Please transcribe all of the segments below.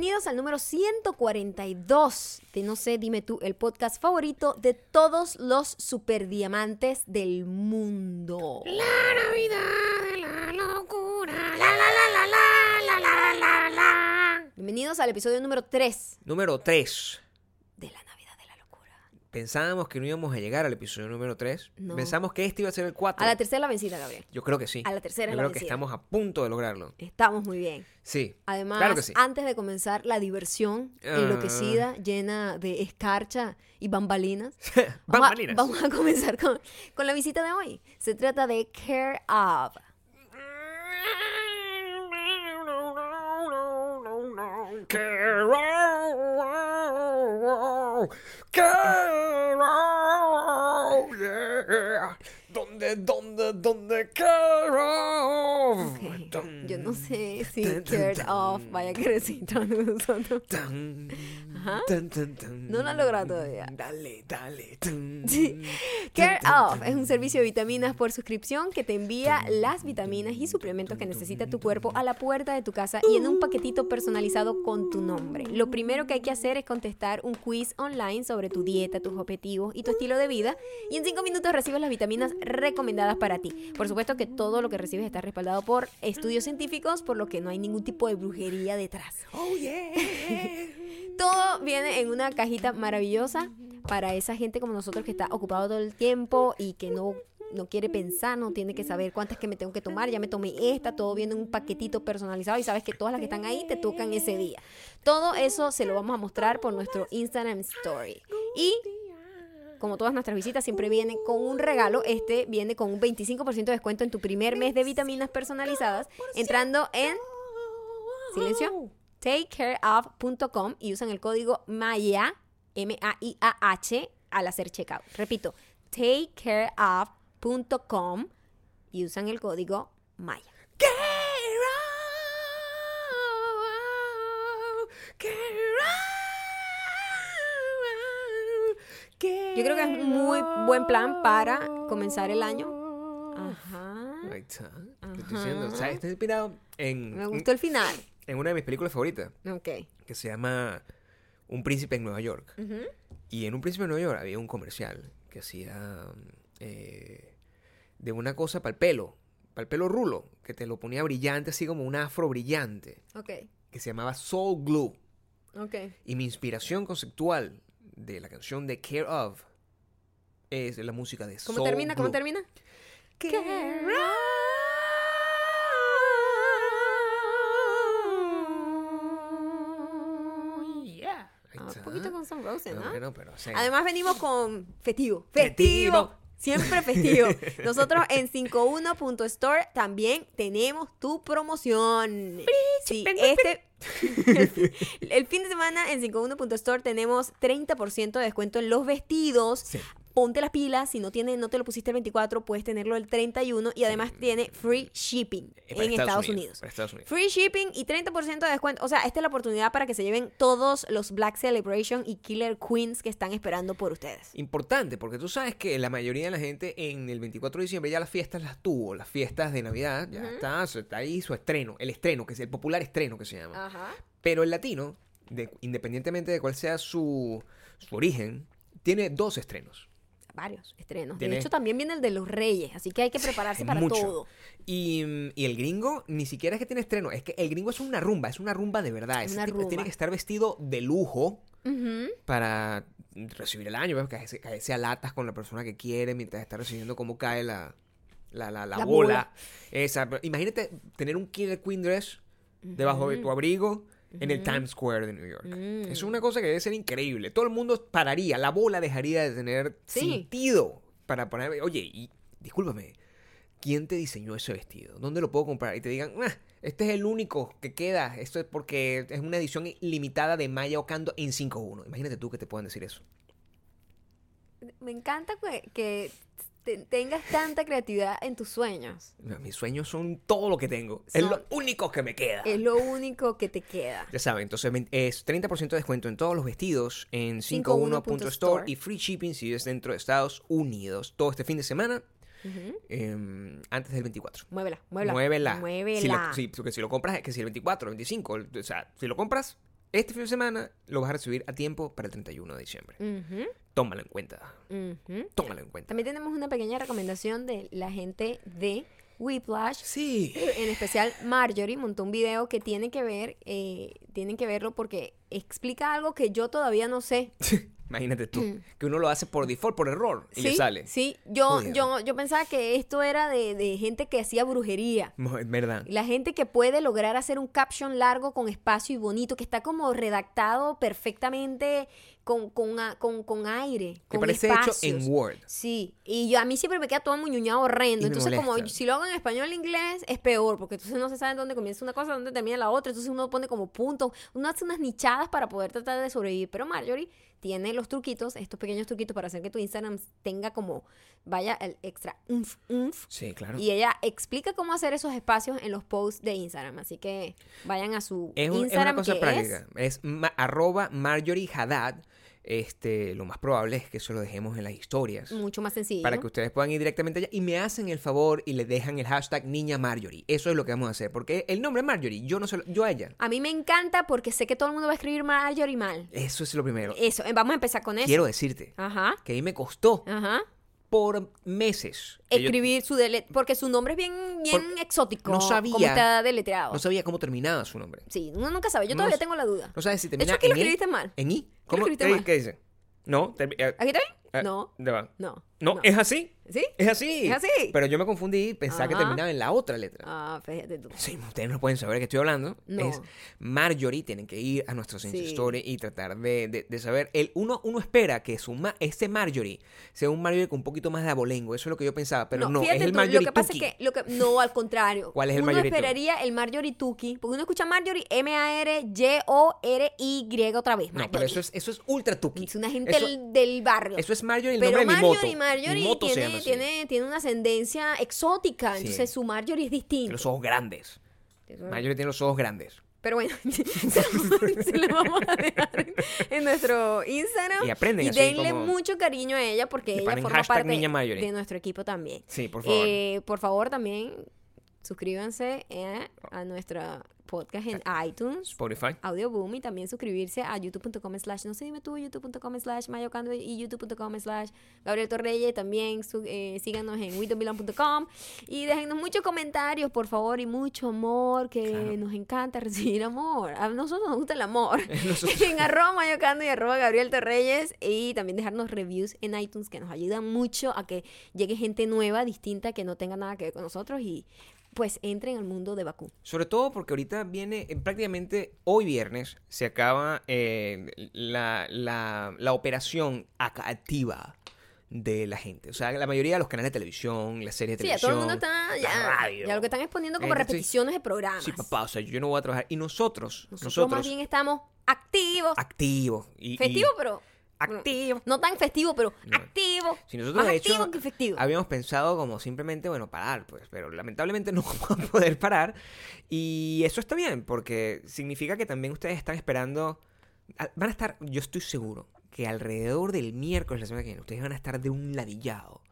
Bienvenidos al número 142 de No sé, dime tú, el podcast favorito de todos los superdiamantes del mundo. La Navidad de la locura. La la la la la la la la la. Bienvenidos al episodio número 3 Número 3. de la Navidad de la locura. Pensábamos que no íbamos a llegar al episodio número 3. No. Pensamos que este iba a ser el 4. A la tercera la vencida, Gabriel. Yo creo que sí. a la tercera Yo la creo que estamos a punto de lograrlo. Estamos muy bien. Sí. Además, Claro que sí. antes de comenzar la diversión Ah. enloquecida, llena de escarcha y bambalinas, vamos, a, Bambalinas. vamos a comenzar con, con la visita de hoy. Se trata de Care of. Carol, Carol, yeah. ¿Dónde, dónde, dónde, Carol? Ok, Yo no sé si Dun, dun. Off vaya a de nosotros. Ajá. No lo ha logrado todavía. Dale, dale. Sí. Care Off es un servicio de vitaminas por suscripción que te envía las vitaminas y suplementos que necesita tu cuerpo a la puerta de tu casa y en un paquetito personalizado con tu nombre. Lo primero que hay que hacer es contestar un quiz online sobre tu dieta, tus objetivos y tu estilo de vida y en cinco minutos recibes las vitaminas recomendadas para ti. Por supuesto que todo lo que recibes está respaldado por estudios científicos, por lo que no hay ningún tipo de brujería detrás. Oh, yeah. Todo viene en una cajita maravillosa para esa gente como nosotros que está ocupado todo el tiempo y que no, no quiere pensar, no tiene que saber cuántas que me tengo que tomar. Ya me tomé esta, todo viene en un paquetito personalizado y sabes que todas las que están ahí te tocan ese día. Todo eso se lo vamos a mostrar por nuestro Instagram Story. Y como todas nuestras visitas, siempre viene con un regalo. Este viene con un 25% de descuento en tu primer mes de vitaminas personalizadas entrando en Silencio. takecareof.com y usan el código MAIA, M-A-I-A-H, al hacer checkout. Repito, takecareof.com y usan el código Yo creo que es un muy buen plan para comenzar el año. Ajá. Ahí está. Te estoy diciendo. O sea, está inspirado en, Me gustó el final. en una de mis películas favoritas Ok. que se llama Un príncipe en Nueva York. Ujú. Y en Un príncipe en Nueva York había un comercial que hacía eh, de una cosa para el pelo, para el pelo rulo, que te lo ponía brillante, así como un afro brillante, Ok. que se llamaba Soul Glue. Ok. Y mi inspiración conceptual de la canción de Care of es la música de ¿Cómo Soul termina? ¿Cómo termina? Ah, está. un poquito con Sun Roses, No, ¿no? pero, o sea, Además venimos con festivo. Festivo. Siempre festivo. Nosotros en 51.store también tenemos tu promoción. Sí, este... el fin de semana en 51.store tenemos 30% de descuento en los vestidos. Sí. Ponte las pilas, si no tiene, no te lo pusiste el 24, puedes tenerlo el 31 y además tiene free shipping eh, para en Estados, Unidos. Para Estados Unidos. Free shipping y 30% de descuento. O sea, esta es la oportunidad para que se lleven todos los Black Celebration y Killer Queens que están esperando por ustedes. Importante, porque tú sabes que la mayoría de la gente en el 24 de diciembre ya las fiestas las tuvo, las fiestas de Navidad, ya está, está ahí su estreno, el estreno, que es el popular estreno que se llama. Ajá. Pero el latino, de- independientemente de cuál sea su, su origen, tiene dos estrenos. Varios estrenos. De hecho, también viene el de los Reyes, así que hay que prepararse para mucho. todo. Y, y el gringo ni siquiera es que tiene estreno, es que el gringo es una rumba, es una rumba de verdad. Ese Una rumba. Tiene que estar vestido de lujo para recibir el año, ¿ves? caerse, caerse a latas con la persona que quiere mientras está recibiendo cómo cae la, la, la, la La bola. bola. Esa. Imagínate tener un Killer Queen Dress debajo de tu abrigo en el Times Square de New York. Mm. Es una cosa que debe ser increíble. Todo el mundo pararía, la bola dejaría de tener Sí. sentido para poner, oye, y discúlpame, ¿quién te diseñó ese vestido? ¿Dónde lo puedo comprar? Y te digan, "Ah, este es el único que queda, esto es porque es una edición limitada de Maya Ocando en 5.1. Imagínate tú que te puedan decir eso. Me encanta que, que te- tengas tanta creatividad en tus sueños. Mis sueños son todo lo que tengo. Es Son- lo único que me queda. Es lo único que te queda. Ya saben, entonces es 30% de descuento en todos los vestidos en 51.store 51.store y free shipping si es dentro de Estados Unidos. Todo este fin de semana em, antes del 24. Muévela, muévela. Muévela. Muévela. Si lo, si lo compras, es que si el 24, el 25, el- o sea, si lo compras este fin de semana lo vas a recibir a tiempo para el 31 de diciembre. Tómalo en cuenta. Tómalo en cuenta. También tenemos una pequeña recomendación de la gente de Whiplash. Sí. En especial Marjorie montó un video que tiene que ver, eh, tienen que verlo porque explica algo que yo todavía no sé. Imagínate tú, que uno lo hace por default, por error, y Mm. sí, le sale. sí. Yo, yo, yo pensaba que esto era de, de gente que hacía brujería. Verdad. La gente que puede lograr hacer un caption largo con espacio y bonito, que está como redactado perfectamente con, con, con, con aire. Que parece hecho espacios. en Word. Sí, y yo a mí siempre me queda todo muñuñado horrendo. Y Entonces, como si lo hago en español en inglés, es peor, porque entonces no se sabe dónde comienza una cosa, dónde termina la otra. Entonces uno pone como puntos, uno hace unas nichadas para poder tratar de sobrevivir. Pero Marjorie tiene los truquitos, estos pequeños truquitos para hacer que tu Instagram tenga como, vaya el extra umf, umf. Sí, claro. Y ella explica cómo hacer esos espacios en los posts de Instagram. Así que vayan a su Es, un- es Instagram. una cosa que práctica. Es, ma- arroba Marjorie Haddad. Este, lo más probable es que eso lo dejemos en las historias. mucho más sencillo. Para que ustedes puedan ir directamente allá y me hacen el favor y le dejan el hashtag niña Marjorie. Eso es lo que vamos a hacer. Porque el nombre Marjorie, yo no se lo- yo a ella. A mí me encanta porque sé que todo el mundo va a escribir Marjorie mal. Eso es lo primero. Eso, eh, vamos a empezar con eso. Quiero decirte Ajá, que a mí me costó ajá. Por meses. Escribir su dele porque su nombre es bien, bien Por- exótico. no sabía- Como está deletreado. no sabía cómo terminaba su nombre. sí, uno nunca sabe. Yo No todavía tengo la duda. No sabes si de termina hecho, aquí lo en E, escribiste mal. ¿En I? lo ¿Cómo? escribiste ¿Qué, mal. qué dice? No, termi- eh, ¿Aquí bien? eh, no. va. No. No, es así. ¿Sí? Es así. ¿Es así? Pero yo me confundí y pensaba que terminaba en la otra letra. Ah, fíjate tú. Sí, ustedes no pueden saber de qué estoy hablando. No. Es Marjorie, tienen que ir a nuestros Insta Sí. Story y tratar de, de- de saber. El, uno, uno espera que su ma- este Marjorie sea un Marjorie con un poquito más de abolengo. Eso es lo que yo pensaba. Pero no, fíjate es el tú, Marjorie lo que pasa Tuki. es que, lo que no, al contrario. ¿Cuál es el uno Marjorie Tuki? esperaría el Marjorie Tuki, porque uno escucha Marjorie M-A-R-Y-O-R-Y otra vez. No, pero Marjorie. eso es, eso es ultra Tuki. Es una gente Eso, del, del barrio. eso es Marjorie, el Pero nombre de mi moto. Marjorie, Marjorie Mi moto se tiene, llama tiene, tiene una ascendencia exótica, Sí. entonces su Marjorie es distinta. los ojos grandes. Marjorie tiene los ojos grandes. Pero bueno, se lo, vamos a dejar en, nuestro Instagram. Y aprenden así denle como- mucho cariño a ella porque ella forma parte de nuestro equipo también. Sí, por favor. Eh, por favor, también suscríbanse eh, a nuestra podcast en iTunes. Spotify. Audioboom y también suscribirse a youtube.com slash no sé dime tú youtube.com slash mayocando y youtube.com slash Gabriel Torreyes también su- eh, síganos en widomilan.com y déjennos muchos comentarios por favor y mucho amor que Claro. nos encanta recibir amor a nosotros nos gusta el amor en arroba mayocando y arroba Gabriel Torreyes y también dejarnos reviews en iTunes que nos ayudan mucho a que llegue gente nueva distinta que no tenga nada que ver con nosotros y pues entren al mundo de Bakú Sobre todo porque ahorita viene, eh, prácticamente hoy viernes, se acaba eh, la, la- la operación ac- activa de la gente. O sea, la mayoría de los canales de televisión, las series de Sí, televisión, todo el mundo está ya, radio. ya lo que están exponiendo como sí. repeticiones de programas. Sí, papá, o sea, yo no voy a trabajar. Y nosotros, Nosotros, nosotros, más bien estamos activos. activos. Y, y- festivo, pero activos. no tan festivo, pero No. activo. Si nosotros, más de hecho, activo que efectivo. habíamos pensado como simplemente, bueno, parar, pues, pero lamentablemente no vamos a poder parar. Y eso está bien, porque significa que también ustedes están esperando, van a estar, yo estoy seguro, que alrededor del miércoles, la semana que viene, ustedes van a estar de un ladillado.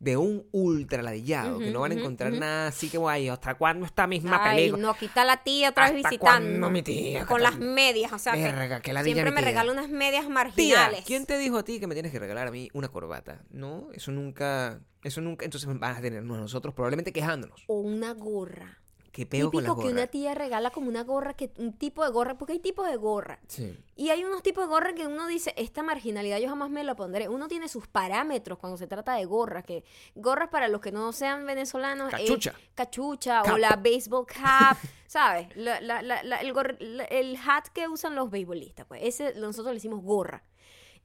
De un ultra ladillado, que no van a encontrar nada así que guay. ¿Hasta cuándo esta misma Ay, película? no, aquí está la tía otra vez ¿Hasta visitando. mi tía? Con ¿Qué las medias, o sea, que siempre me tía. regala unas medias Tía, marginales. ¿quién te dijo a ti que me tienes que regalar a mí una corbata? No, eso nunca, eso nunca, entonces van a tenernos nosotros probablemente quejándonos. O una gorra. ¿Qué pego con la Típico que una tía regala como una gorra, que un tipo de gorra, porque hay tipos de gorra. Sí. Y hay unos tipos de gorra que uno dice, esta marginalidad yo jamás me la pondré. Uno tiene sus parámetros cuando se trata de gorras, que gorras para los que no sean venezolanos es Cachucha. cachucha Cap. o la baseball cap, ¿sabes? La- la- la- la- el, el hat que usan los beisbolistas, pues ese nosotros le decimos gorra.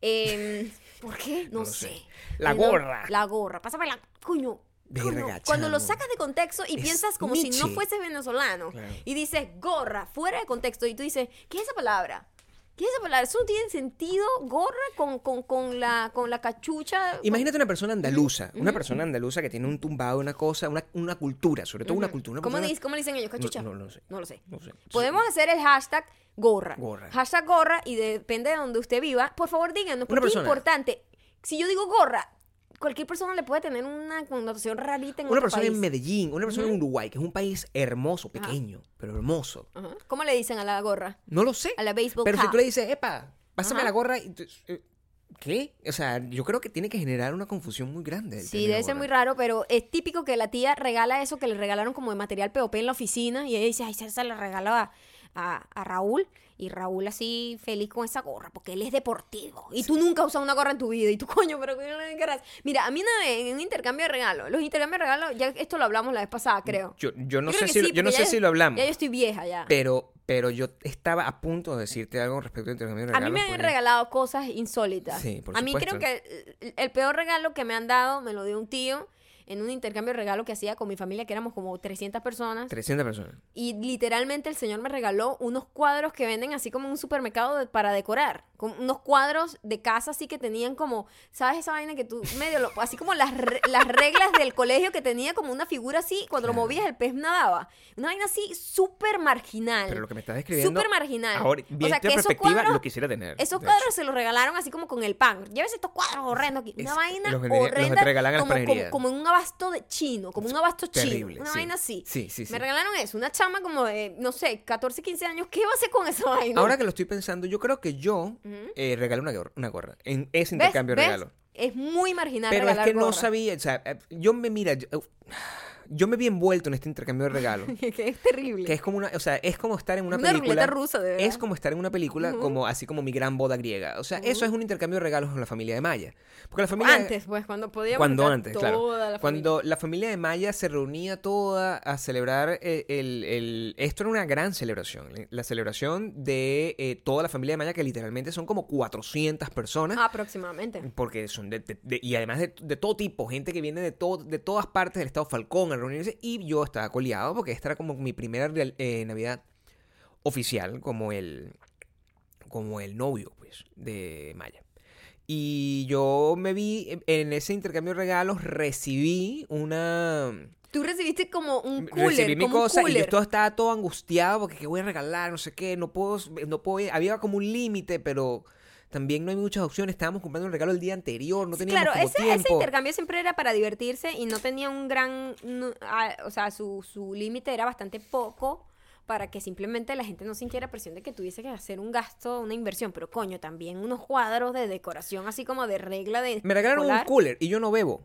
Em, ¿Por qué? No, sé. sé. La gorra. la gorra. Pásame la... Coño. Cuando lo sacas de contexto y Es piensas como si no fueses venezolano Claro. y dices gorra fuera de contexto y tú dices, ¿qué es esa palabra? ¿Qué es esa palabra? Eso no tiene sentido, gorra con, con, con, la, con la cachucha. Imagínate una persona andaluza, una persona andaluza que tiene un tumbado, una cosa, una, una cultura, sobre todo una cultura. una ¿Cómo, persona- dice- ¿Cómo le dicen ellos? ¿Cachucha? No, no, no sé. No lo sé. No sé. Podemos hacer el hashtag gorra. Gorra. Hashtag gorra y depende de donde usted viva. Por favor, díganos, porque es importante. Si yo digo gorra, cualquier persona le puede tener una connotación rarita en Una otro persona en. Medellín, una persona en Uruguay, que es un país hermoso, Ajá. pequeño, pero hermoso. Ajá. ¿Cómo le dicen a la gorra? No lo sé. A la baseball Pero si tú le dices, epa, pásame Ajá. la gorra. y eh, ¿Qué? O sea, yo creo que tiene que generar una confusión muy grande. Sí, debe ser muy raro, pero es típico que la tía regala eso que le regalaron como de material POP en la oficina y ella dice, ay, se la regaló a, a- a Raúl y Raúl así feliz con esa gorra porque él es deportivo y tú nunca has usado una gorra en tu vida y tú coño, pero que no. Mira, a mí una vez en un intercambio de regalos, los intercambios de regalos, ya esto lo hablamos la vez pasada, creo. Yo, yo no Creo sé, si, sí, yo no sé si lo hablamos. Ya yo estoy vieja ya. Pero, pero yo estaba a punto de decirte algo respecto al intercambio de A regalos. mí me han porque- regalado cosas insólitas. Sí, por a mí creo que el- el peor regalo que me han dado me lo dio un tío en un intercambio de regalo que hacía con mi familia, que éramos como 300 personas. 300 personas. Y literalmente el señor me regaló unos cuadros que venden así como en un supermercado de- para decorar. Con unos cuadros de casa así que tenían como, ¿sabes esa vaina que tú medio lo, así como las, re- las reglas del colegio que tenía como una figura así, cuando lo movías el pez nadaba. Una vaina así súper marginal. Pero lo que me estás describiendo. Súper marginal. Ahora, O sea, que perspectiva, cuadros- lo quisiera tener. Esos cuadros hecho. se los regalaron así como con el pan. Llévese estos cuadros horrendos aquí. Una Es- vaina los los horrenda. las como, como, como en un abasto de chino, como un abasto chino. Terrible, Una sí. vaina así. Sí, sí, sí. Me regalaron eso. Una chama como de, no sé, 14, 15 años. ¿Qué va a hacer con esa vaina? Ahora que lo estoy pensando, yo creo que yo eh, regalé una, gorra- una gorra en ese intercambio ¿Ves? regalo. Es muy marginal Pero es que no sabía, o sea, eh, yo me mira, yo, yo me vi envuelto en este intercambio de regalos. que es terrible. Que es como una, o sea, es como estar en una, Una película. rusa, de verdad. Es como estar en una película como así como mi gran boda griega. O sea, eso es un intercambio de regalos con la familia de Maya. Porque la familia Antes, pues, cuando podíamos cuando antes, claro. toda la Cuando la familia de Maya se reunía toda a celebrar eh, el, el- Esto era una gran celebración. La celebración de eh, toda la familia de Maya, que literalmente son como 400 personas. Aproximadamente. Porque son de, de- de- y además de, de todo tipo, gente que viene de, todo, de todas partes del estado Falcón a reunirse. Y yo estaba coleado porque esta era como mi primera eh, Navidad oficial como el, como el novio, pues, de Maya. Y yo me vi en ese intercambio de regalos, recibí una... Tú recibiste como un cooler, recibí mi como un cosa y yo cooler. todo, estaba todo angustiado porque qué voy a regalar, no sé qué, no puedo, no puedo, había como un límite, pero también no hay muchas opciones, estábamos comprando un regalo el día anterior, no teníamos Claro, como ese, ese intercambio siempre era para divertirse y no tenía un gran, no- ah, o sea, su, su límite era bastante poco para que simplemente la gente no sintiera presión de que tuviese que hacer un gasto, una inversión, pero coño, también unos cuadros de decoración así como de regla de Me regalaron un cooler y yo no bebo.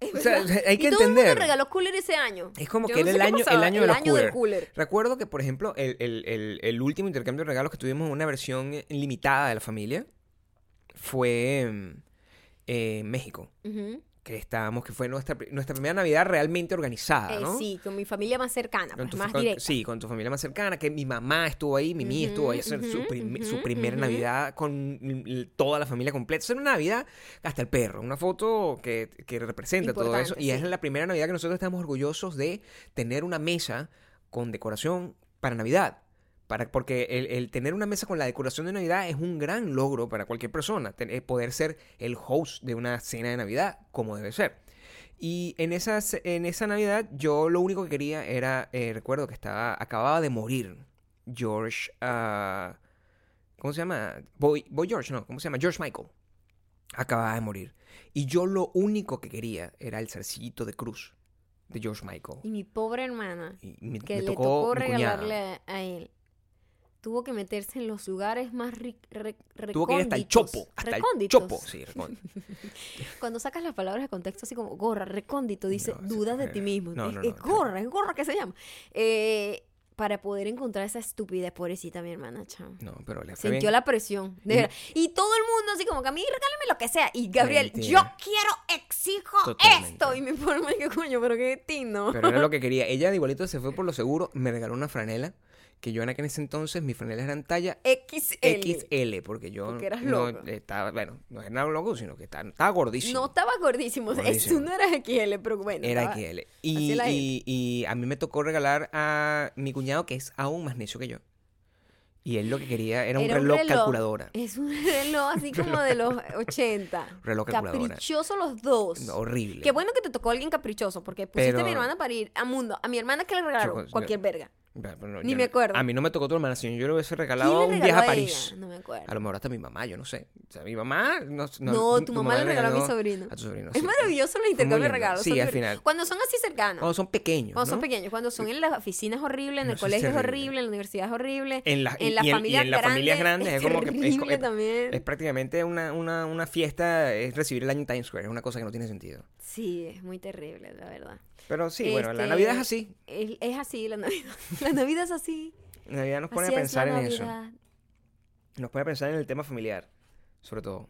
O sea, hay que y todo el mundo entender. regaló cooler ese año. Es como Yo que no era el año, el año del cooler. Recuerdo que, por ejemplo, el, el- el- el último intercambio de regalos que tuvimos en una versión limitada de la familia fue mm, eh, en México. Que estábamos, que fue nuestra, nuestra primera Navidad realmente organizada, Eh, ¿no? Sí, con mi familia más cercana, Con pues, tu, más con- directa. sí, con tu familia más cercana, que mi mamá estuvo ahí, Mimi Ujú, estuvo ahí, su, prim- su primera. Navidad con toda la familia completa. Esa era una Navidad hasta el perro, una foto que, que representa todo eso. Y es la primera Navidad que nosotros estamos orgullosos de tener una mesa con decoración para Navidad. Para, porque el, el tener una mesa con la decoración de Navidad es un gran logro para cualquier persona. ten- eh, poder ser el host de una cena de Navidad, como debe ser. Y en, esas, en esa Navidad yo lo único que quería era, eh, recuerdo que estaba, acababa de morir George, ah, ¿cómo se llama? Boy, Boy George, no, ¿cómo se llama? George Michael. Acababa de morir. Y yo lo único que quería era el zarcillito de cruz de George Michael. Y mi pobre hermana, Y me, que me le tocó, tocó regalarle a él, tuvo que meterse en los lugares más ri- re- Tuvo que ir hasta el recónditos. chopo. Hasta el Recónditos. chopo. Sí, recóndito. Cuando sacas las palabras de contexto, así como gorra, recóndito, dice No, dudas de eh, ti mismo. no, es, no, es gorra, es gorra que se llama. Eh, para poder encontrar esa estupidez, pobrecita mi hermana, chao. No, pero le fue Sintió bien. la presión. de Y- verdad. Y todo el mundo así como que a mí regálame lo que sea. Y Gabriel, Mentira. yo quiero, exijo Totalmente. esto. Y mi forma que coño, pero qué tino. Pero era lo que quería. Ella de igualito se fue por lo seguro. Me regaló una franela. Que yo en aquel ese entonces, mis franelas eran talla XL. XL. Porque yo Porque eras no loco. estaba, bueno, no era loco, sino que estaba, estaba gordísimo. No estaba gordísimo. Gordísimo. Eso no era XL, pero bueno. Era XL. Y, y, y a mí me tocó regalar a mi cuñado, que es aún más necio que yo. Y él lo que quería era un, Era un reloj, reloj. calculadora. Es un reloj así como de los 80. Reloj calculadora. Caprichoso los dos. No, horrible. Qué bueno que te tocó alguien caprichoso, porque pusiste Pero- a mi hermana para ir a mundo. A mi hermana que le regalaron Yo- cualquier verga. Pero- pero no, Ni me no- acuerdo. A mí no me tocó tu hermana, sino yo le hubiese ¿Quién regalado un viaje a a París. No me acuerdo. A lo mejor hasta mi mamá, yo no sé. O sea, mi mamá... No, No, tu mamá le regaló a mi sobrino. A tu sobrino, Es sí. maravilloso los intercambios de regalos. Sí, al final. Cuando son así cercanos. Cuando son pequeños, Cuando son ¿no? pequeños, cuando son en las oficinas horribles, en No, el colegio es horrible, en la universidad es horrible. En las- en en- y familias en las familias grandes es como que es. Es prácticamente una, una, una fiesta, es recibir el año en Times Square, es una cosa que no tiene sentido. Sí, es muy terrible, la verdad. Pero sí, bueno, la Este, Navidad es así. Es, es así la Navidad. La Navidad es así. La Navidad nos pone así a es pensar en eso. Nos pone a pensar en el tema familiar, sobre todo.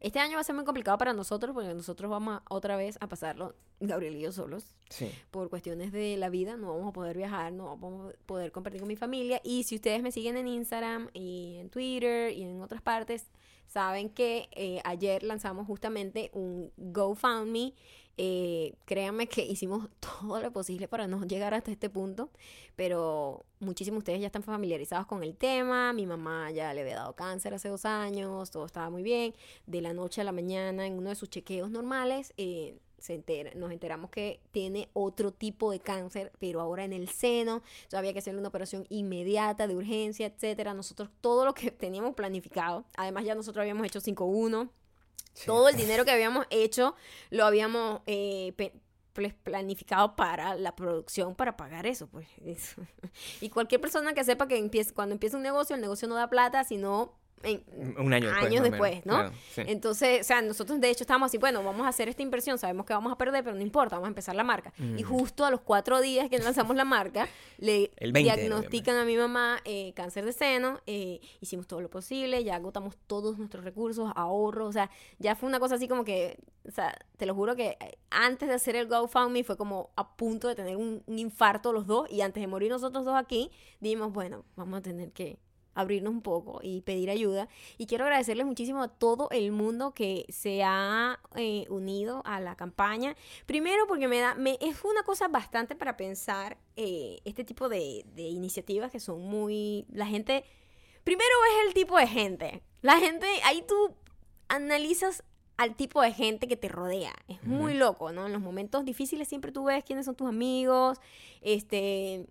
Este año va a ser muy complicado para nosotros porque nosotros vamos a- otra vez a pasarlo, Gabriel y yo solos, Sí. por cuestiones de la vida. No vamos a poder viajar, no vamos a poder compartir con mi familia. Y si ustedes me siguen en Instagram y en Twitter y en otras partes, saben que eh, ayer lanzamos justamente un GoFundMe. Eh, créanme que hicimos todo lo posible para no llegar hasta este punto, pero muchísimos de ustedes ya están familiarizados con el tema. Mi mamá ya le había dado cáncer hace dos años, todo estaba muy bien. De la noche a la mañana, en uno de sus chequeos normales, eh, se entera, nos enteramos que tiene otro tipo de cáncer, pero ahora en el seno. Había que hacerle una operación inmediata, de urgencia, etcétera. Nosotros todo lo que teníamos planificado, además ya nosotros habíamos hecho 5-1, Sí. todo el dinero que habíamos hecho lo habíamos eh, planificado para la producción para pagar eso pues Eso. y cualquier persona que sepa que cuando empieza un negocio el negocio no da plata sino en, Un año después. años después, ¿no? claro, sí. Entonces, o sea, nosotros de hecho estábamos así, bueno, vamos a hacer esta inversión, sabemos que vamos a perder, pero no importa, vamos a empezar la marca. Y justo a los cuatro días que lanzamos la marca, le El 20 de diagnostican a mi mamá eh, cáncer de seno, eh, hicimos todo lo posible, ya agotamos todos nuestros recursos, ahorros, o sea, ya fue una cosa así como que, o sea, te lo juro que eh, antes de hacer el GoFundMe fue como a punto de tener un, un infarto los dos y antes de morir nosotros dos aquí, dijimos, bueno, vamos a tener que abrirnos un poco y pedir ayuda. Y quiero agradecerles muchísimo a todo el mundo que se ha eh, unido a la campaña. Primero porque me da, me, es una cosa bastante para pensar eh, este tipo de, de iniciativas que son muy, la gente, primero es el tipo de gente. La gente, ahí tú analizas al tipo de gente que te rodea. Es muy loco, ¿no? En los momentos difíciles siempre tú ves quiénes son tus amigos, este,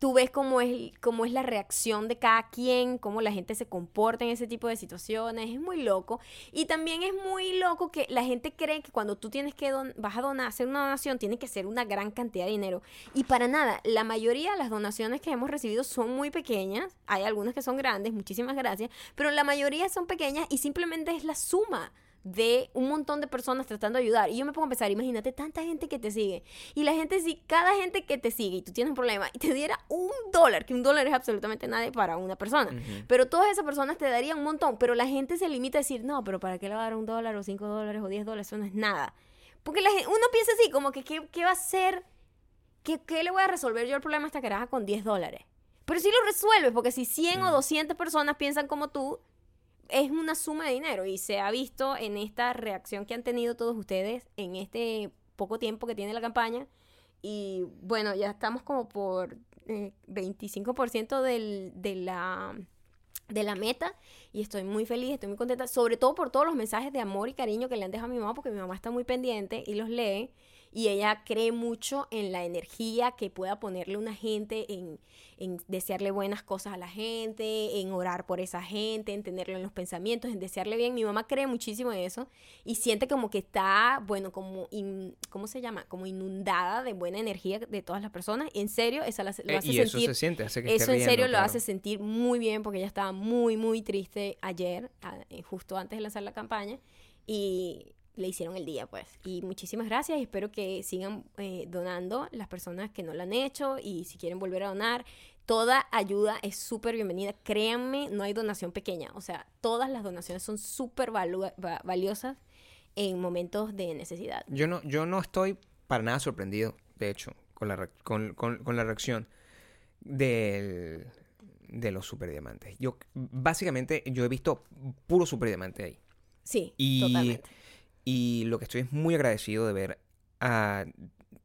tú ves cómo es, cómo es la reacción de cada quien, cómo la gente se comporta en ese tipo de situaciones, es muy loco. Y también es muy loco que la gente cree que cuando tú tienes que don- vas a donar, hacer una donación, tiene que ser una gran cantidad de dinero. Y para nada, la mayoría de las donaciones que hemos recibido son muy pequeñas, hay algunas que son grandes, muchísimas gracias, pero la mayoría son pequeñas y simplemente es la suma de un montón de personas tratando de ayudar. Y yo me pongo a pensar, imagínate tanta gente que te sigue. Y la gente, si cada gente que te sigue y tú tienes un problema y te diera un dólar, que un dólar es absolutamente nada para una persona. Pero todas esas personas te darían un montón. Pero la gente se limita a decir, no, pero ¿para qué le va a dar un dólar o cinco dólares o diez dólares? Eso no es nada. Porque la gen- uno piensa así, como que ¿qué, qué va a hacer? ¿Qué, ¿Qué le voy a resolver yo el problema a esta caraja con 10 dólares? Pero sí lo resuelves, porque si 100 o 200 personas piensan como tú, es una suma de dinero y se ha visto en esta reacción que han tenido todos ustedes en este poco tiempo que tiene la campaña. Y bueno, ya estamos como por eh, 25% del, de, la, de la meta y estoy muy feliz, estoy muy contenta, sobre todo por todos los mensajes de amor y cariño que le han dejado a mi mamá, porque mi mamá está muy pendiente y los lee. Y ella cree mucho en la energía que pueda ponerle una gente, en, en desearle buenas cosas a la gente, en orar por esa gente, en tenerlo en los pensamientos, en desearle bien. Mi mamá cree muchísimo en eso y siente como que está, bueno, como, in- ¿cómo se llama? Como inundada de buena energía de todas las personas. En serio, esa la- lo Eh, hace y eso se siente, hace que eso en serio lo hace sentir muy bien porque ella estaba muy, muy triste ayer, a- eh, justo antes de lanzar la campaña, y le hicieron el día, pues. Y muchísimas gracias y espero que sigan eh, donando las personas que no lo han hecho y si quieren volver a donar. Toda ayuda es súper bienvenida. Créanme, no hay donación pequeña. O sea, todas las donaciones son súper valiosas en momentos de necesidad. Yo no, yo no estoy para nada sorprendido, de hecho, con la, re- con, con- con la reacción del, de los superdiamantes. Yo, básicamente, yo he visto puro superdiamante ahí. Sí, Y, totalmente. Y lo que estoy es muy agradecido de ver a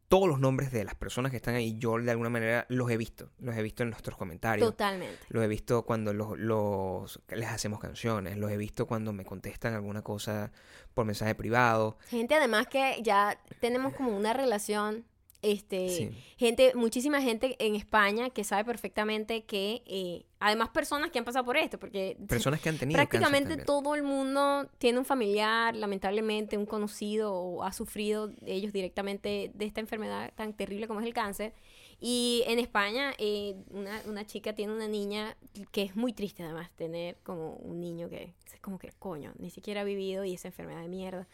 todos los nombres de las personas que están ahí. Yo, de alguna manera, los he visto. Los he visto en nuestros comentarios. Totalmente. Los he visto cuando los, los- les hacemos canciones. Los he visto cuando me contestan alguna cosa por mensaje privado. Gente además que ya tenemos como una relación este, Sí. gente, muchísima gente en España que sabe perfectamente que, eh, además personas que han pasado por esto, porque Personas que han tenido prácticamente todo el mundo tiene un familiar, lamentablemente un conocido o ha sufrido ellos directamente de esta enfermedad tan terrible como es el cáncer. Y en España, eh, una, una chica tiene una niña que es muy triste además tener como un niño que es como que, coño, ni siquiera ha vivido y esa enfermedad de mierda.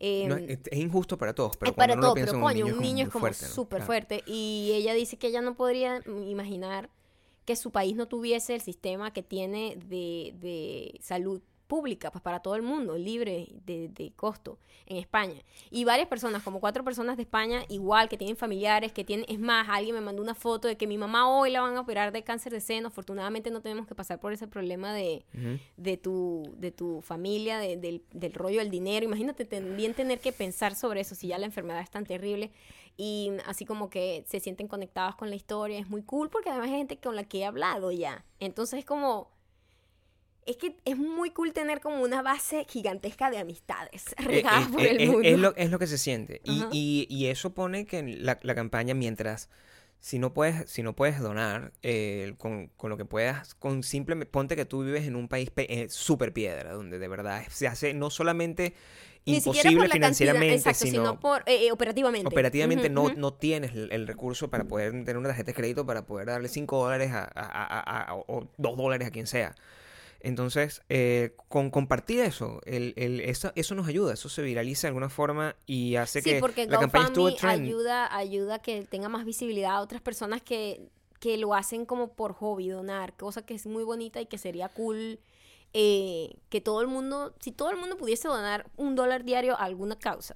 Eh, No, es, es injusto para todos, pero es para uno lo todo, piensa pero coño, niño, un niño es como fuerte, ¿no? súper Claro. fuerte. Y ella dice que ella no podría imaginar que su país no tuviese el sistema que tiene de, de salud pública, pues para todo el mundo, libre de, de costo en España. Y varias personas, como cuatro personas de España, igual, que tienen familiares, que tienen, es más, alguien me mandó una foto de que mi mamá hoy la van a operar de cáncer de seno. Afortunadamente no tenemos que pasar por ese problema de, de tu, de tu familia, de- del, del rollo del dinero. Imagínate también tener que pensar sobre eso, si ya la enfermedad es tan terrible. Y así como que se sienten conectados con la historia, es muy cool porque además hay gente con la que he hablado ya. Entonces es como... Es que es muy cool tener como una base gigantesca de amistades Eh, regadas eh, por eh, el es, mundo. es lo, es lo que se siente. Y, y- y eso pone que la, la campaña, mientras, si no puedes, si no puedes donar, eh, con, con lo que puedas, con simplemente, ponte que tú vives en un país pe- eh, súper piedra, donde de verdad se hace no solamente Ni siquiera por imposible la cantidad, financieramente, exacto, sino, sino por eh, operativamente. operativamente no, no tienes el, el recurso para poder tener una tarjeta de crédito para poder darle 5 dólares a, a- a- a- o 2 dólares a quien sea. Entonces, eh, con compartir eso, el, el- eso, eso nos ayuda, eso se viraliza de alguna forma y hace Sí, que porque la campaña estuvo trend. ayuda, ayuda a que tenga más visibilidad a otras personas que, que lo hacen como por hobby, donar, cosa que es muy bonita y que sería cool eh, que todo el mundo, si todo el mundo pudiese donar un dólar diario a alguna causa.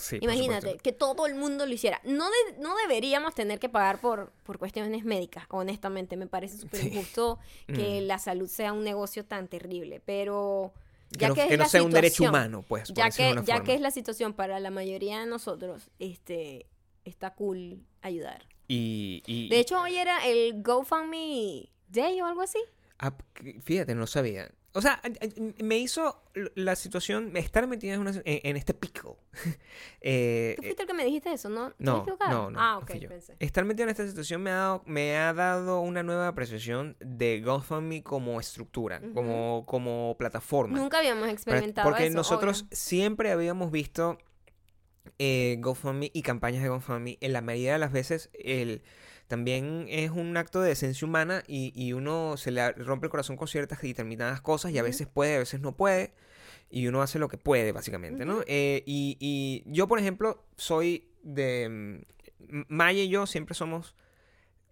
Sí, por Imagínate, que todo el mundo lo hiciera. No, de- no deberíamos tener que pagar por, por cuestiones médicas, honestamente. Me parece súper Sí. injusto que Mm. la salud sea un negocio tan terrible. Pero Que ya no, que, es que no la sea un derecho humano, pues. ya que, ya forma. que es la situación para la mayoría de nosotros, este, está cool ayudar. Y, y- De hecho, hoy era el GoFundMe Day o algo así. Ah, fíjate, no sabía. O sea, me hizo la situación, estar metida en, una- en- en este pickle. Eh, Tú eh, fuiste el que me dijiste eso, ¿no? ¿Estoy no, no, no, Ah, ok, pensé. Estar metido en esta situación me ha dado, me ha dado una nueva apreciación de GoFundMe como estructura, como, como plataforma. Nunca habíamos experimentado porque eso. nosotros obvio. siempre habíamos visto eh, GoFundMe y campañas de GoFundMe. En la mayoría de las veces el, también es un acto de decencia humana y, y uno se le rompe el corazón con ciertas y determinadas cosas y a veces puede, a veces no puede. Y uno hace lo que puede, básicamente, ¿no? Eh, y, y yo, por ejemplo, soy de... mm, Maya y yo siempre somos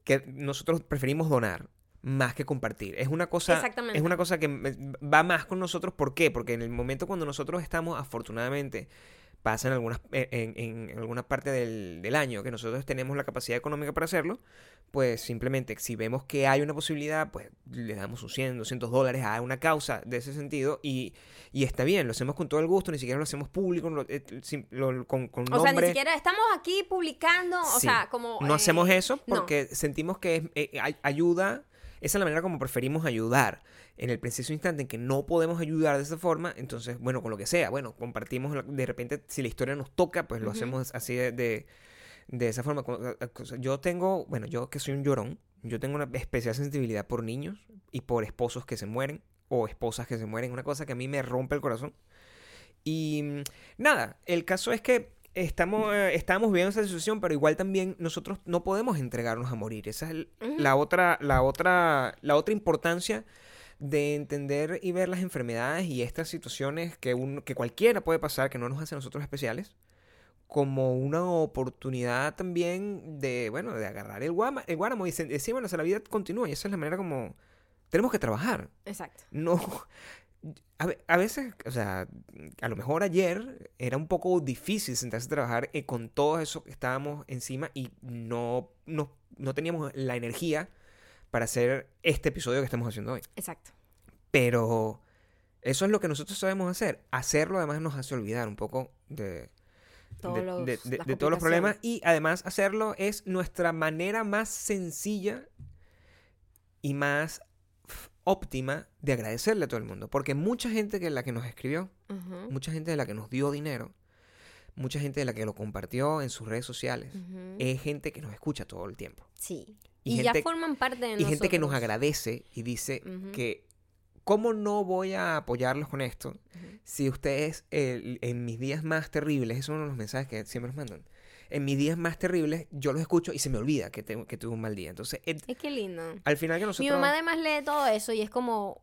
que nosotros preferimos donar más que compartir. Es una cosa, Exactamente. es una cosa que me- va más con nosotros. ¿Por qué? Porque en el momento cuando nosotros estamos, afortunadamente, pasa en algunas, en, en- en alguna parte del, del año que nosotros tenemos la capacidad económica para hacerlo, pues simplemente si vemos que hay una posibilidad, pues le damos un 100, 200 dólares a una causa de ese sentido y, y está bien, lo hacemos con todo el gusto, ni siquiera lo hacemos público, lo- eh, lo- con, con O sea, ni nombre. siquiera estamos aquí publicando, o Sí. sea, como... No eh, hacemos eso no. porque sentimos que es- eh, ay- ayuda, esa es la manera como preferimos ayudar. En el preciso instante en que no podemos ayudar de esa forma, entonces, bueno, con lo que sea, bueno, compartimos, de repente, si la historia nos toca, pues lo Ujú. hacemos así de, de, de esa forma. Yo tengo, bueno, yo que soy un llorón, yo tengo una especial sensibilidad por niños y por esposos que se mueren o esposas que se mueren, una cosa que a mí me rompe el corazón. Y mm, nada, el caso es que estamos, eh, estamos viendo esa situación, pero igual también nosotros no podemos entregarnos a morir. Esa es el- Ujú. la otra, la otra, la otra importancia de entender y ver las enfermedades y estas situaciones que, un, que cualquiera puede pasar, que no nos hace a nosotros especiales, como una oportunidad también de, bueno, de agarrar el, guama, el guáramo y decir, bueno, o sea, la vida continúa y esa es la manera como tenemos que trabajar. Exacto. No. A veces, o sea, a lo mejor ayer era un poco difícil sentarse a trabajar eh, con todo eso que estábamos encima y no, no, no teníamos la energía para hacer este episodio que estamos haciendo hoy. Exacto. Pero eso es lo que nosotros sabemos hacer. Hacerlo además nos hace olvidar un poco de, Todos de, los- de- de- las de todos los problemas y además hacerlo es nuestra manera más sencilla y más óptima de agradecerle a todo el mundo. Porque mucha gente que la que nos escribió, mucha gente de la que nos dio dinero, mucha gente de la que lo compartió en sus redes sociales, es gente que nos escucha todo el tiempo. Sí. Y Y, ya gente- forman parte de Y nosotros. gente que nos agradece y dice Ujú. que, ¿cómo no voy a apoyarlos con esto? Ujú. Si ustedes, eh, en mis días más terribles, es uno de los mensajes que siempre nos mandan, en mis días más terribles, yo los escucho y se me olvida que, tengo, que tuve un mal día. Entonces, eh, Es que lindo. al final que nosotros... Mi mamá además lee todo eso y es como...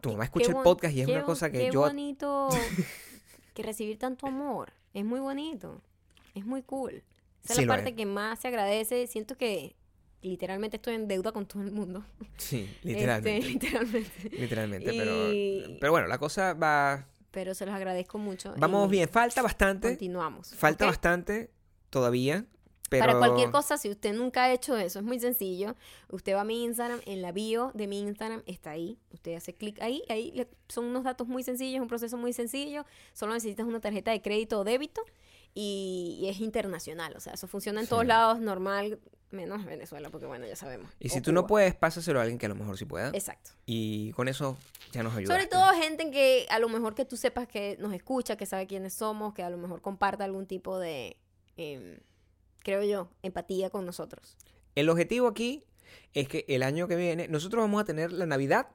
Tu ok, mamá qué escucha el podcast y es qué una cosa que qué yo- bonito que recibir tanto amor. Es muy bonito. Es muy cool. Esa es Sí, la lo parte es. que más se agradece. Siento que literalmente estoy en deuda con todo el mundo. Sí, Este, literalmente. literalmente. Literalmente, Y- pero, pero bueno, la cosa va... Pero se los agradezco mucho. Vamos bien, falta bastante, Continuamos. falta bastante todavía, pero... Para cualquier cosa, si usted nunca ha hecho eso, es muy sencillo. Usted va a mi Instagram, en la bio de mi Instagram está ahí. Usted hace clic ahí, ahí le- son unos datos muy sencillos, un proceso muy sencillo. Solo necesitas una tarjeta de crédito o débito y, y es internacional. O sea, eso funciona en Sí. todos lados, normal, menos Venezuela, porque bueno, ya sabemos. Y O si tú no puedes, pásaselo a alguien que a lo mejor sí pueda. Exacto. Y con eso ya nos ayuda. Sobre todo gente que a lo mejor que tú sepas que nos escucha, que sabe quiénes somos, que a lo mejor comparta algún tipo de, em, creo yo, empatía con nosotros. El objetivo aquí es que el año que viene nosotros vamos a tener la Navidad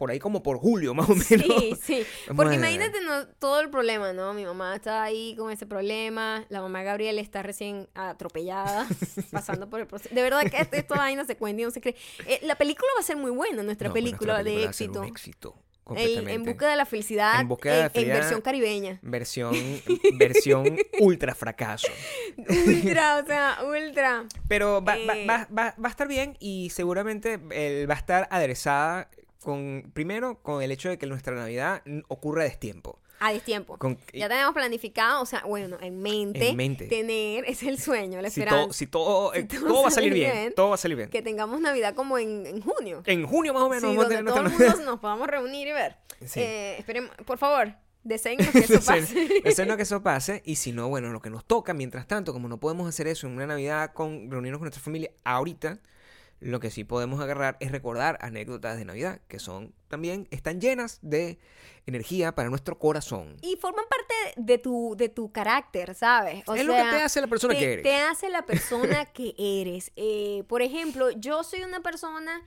por ahí como por julio, más o menos. Sí, sí. Porque imagínate no, todo el problema, ¿no? Mi mamá está ahí con ese problema. La mamá de Gabriel está recién atropellada, pasando por el proceso. De verdad que esto- esta vaina se cuenta y no se cree. Eh, la película va a ser muy buena, nuestra No, pues película, nuestra película va de a ser éxito. Un éxito. El- completamente. en busca de la felicidad En búsqueda de la en- en felicidad. versión caribeña. Versión, versión ultra fracaso. Ultra, o sea, ultra. Pero va, Eh. va- va- va a estar bien y seguramente eh, va a estar aderezada con, primero, con el hecho de que nuestra Navidad ocurre a destiempo. A destiempo. Con- Ya tenemos planificado, o sea, bueno, en mente, En mente. tener, es el sueño, la si esperanza, todo, si todo, Si eh, todo todo va a salir bien, bien, todo va a salir bien. que tengamos Navidad como en, en junio. En junio más o menos Sí, vamos a donde tener todo el nuestra mundo nos podamos reunir y ver. Sí. Eh, esperemos, por favor, deseennos que eso pase. Deseo que eso pase. Y si no, bueno, lo que nos toca, mientras tanto, como no podemos hacer eso en una Navidad con reunirnos con nuestra familia ahorita, lo que sí podemos agarrar es recordar anécdotas de Navidad, que son también, están llenas de energía para nuestro corazón. y forman parte de tu, de tu carácter, ¿sabes? O es lo que te hace la persona te, que eres. te hace la persona que eres. Eh, por ejemplo, yo soy una persona...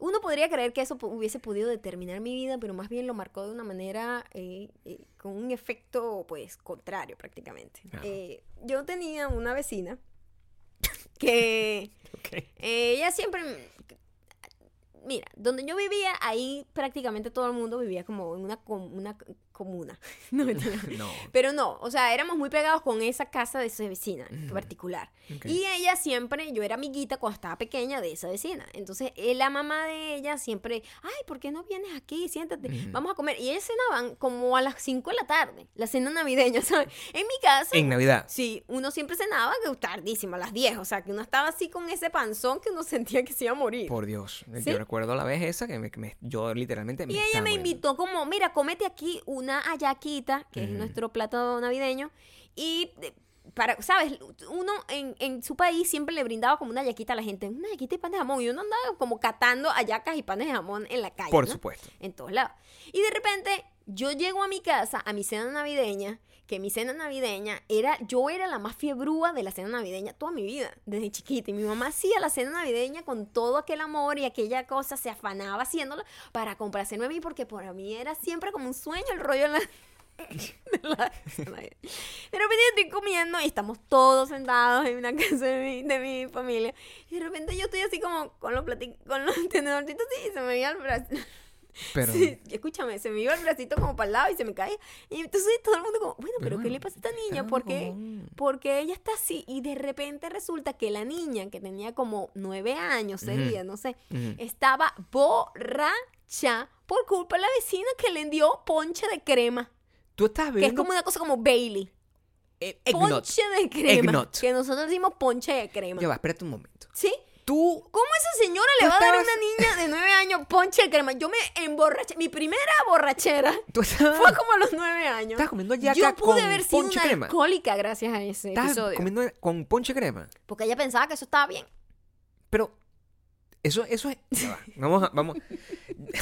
Uno podría creer que eso hubiese podido determinar mi vida, pero más bien lo marcó de una manera eh, eh, con un efecto, pues, contrario prácticamente. Yo tenía una vecina que Ok. eh, ella siempre... Mira, donde yo vivía, ahí prácticamente todo el mundo vivía como en una, una comuna. No. No. Pero no, o sea, éramos muy pegados con esa casa de esa vecina en Ujú. particular. Ok. Y ella siempre, yo era amiguita cuando estaba pequeña de esa vecina. Entonces, eh, la mamá de ella siempre, ay, ¿por qué no vienes aquí? Siéntate, Ujú. vamos a comer. Y ellas cenaban como a las 5 de la tarde, la cena navideña, ¿sabes? En mi casa, En Navidad. Sí, uno siempre cenaba tardísimo, a las 10. O sea, que uno estaba así con ese panzón que uno sentía que se iba a morir. Por Dios. ¿Sí? Yo recuerdo la vez esa que, me, me- yo literalmente me Y ella me muriendo. invitó como, mira, comete aquí una ayaquita, que es Ujú. nuestro plato navideño, y eh, para, ¿sabes? Uno en, en su país siempre le brindaba como una yaquita a la gente, una yaquita y pan de jamón, y uno andaba como catando ayacas y panes de jamón en la calle, Por ¿no? supuesto. En todos lados. Y de repente yo llego a mi casa, a mi cena navideña, que mi cena navideña era, yo era la más fiebrúa de la cena navideña toda mi vida, desde chiquita. Y mi mamá hacía la cena navideña con todo aquel amor y aquella cosa, se afanaba haciéndola para complacerme a mí, porque para mí era siempre como un sueño el rollo la... de la. De repente estoy comiendo y estamos todos sentados en una casa de mi, de mi familia. Y de repente yo estoy así como con los plati- con los tenedorcitos y se me veía el brazo. Pero, Sí, escúchame, se me iba el bracito como para el lado y se me caía. Y entonces todo el mundo como, bueno, pero, Pero ¿qué le pasa a esta niña? Porque, como- porque ella está así y de repente resulta que la niña que tenía como nueve años, sería, no sé, estaba borracha por culpa de la vecina que le dio ponche de crema. tú estás Que es como una cosa como Bailey. e- eggnog. Ponche de crema. Que nosotros decimos ponche de crema. Ya va, espérate un momento. ¿Sí? Tú ¿Cómo esa señora le va a dar a una niña de nueve años ponche de crema? Yo me emborraché. Mi primera borrachera Tú estabas, fue como a los nueve años. estabas comiendo yaca Yo pude con haber sido ponche una crema. alcohólica gracias a ese Estabas episodio. comiendo con ponche crema. Porque ella pensaba que eso estaba bien. Pero eso, eso es. Vamos a, vamos.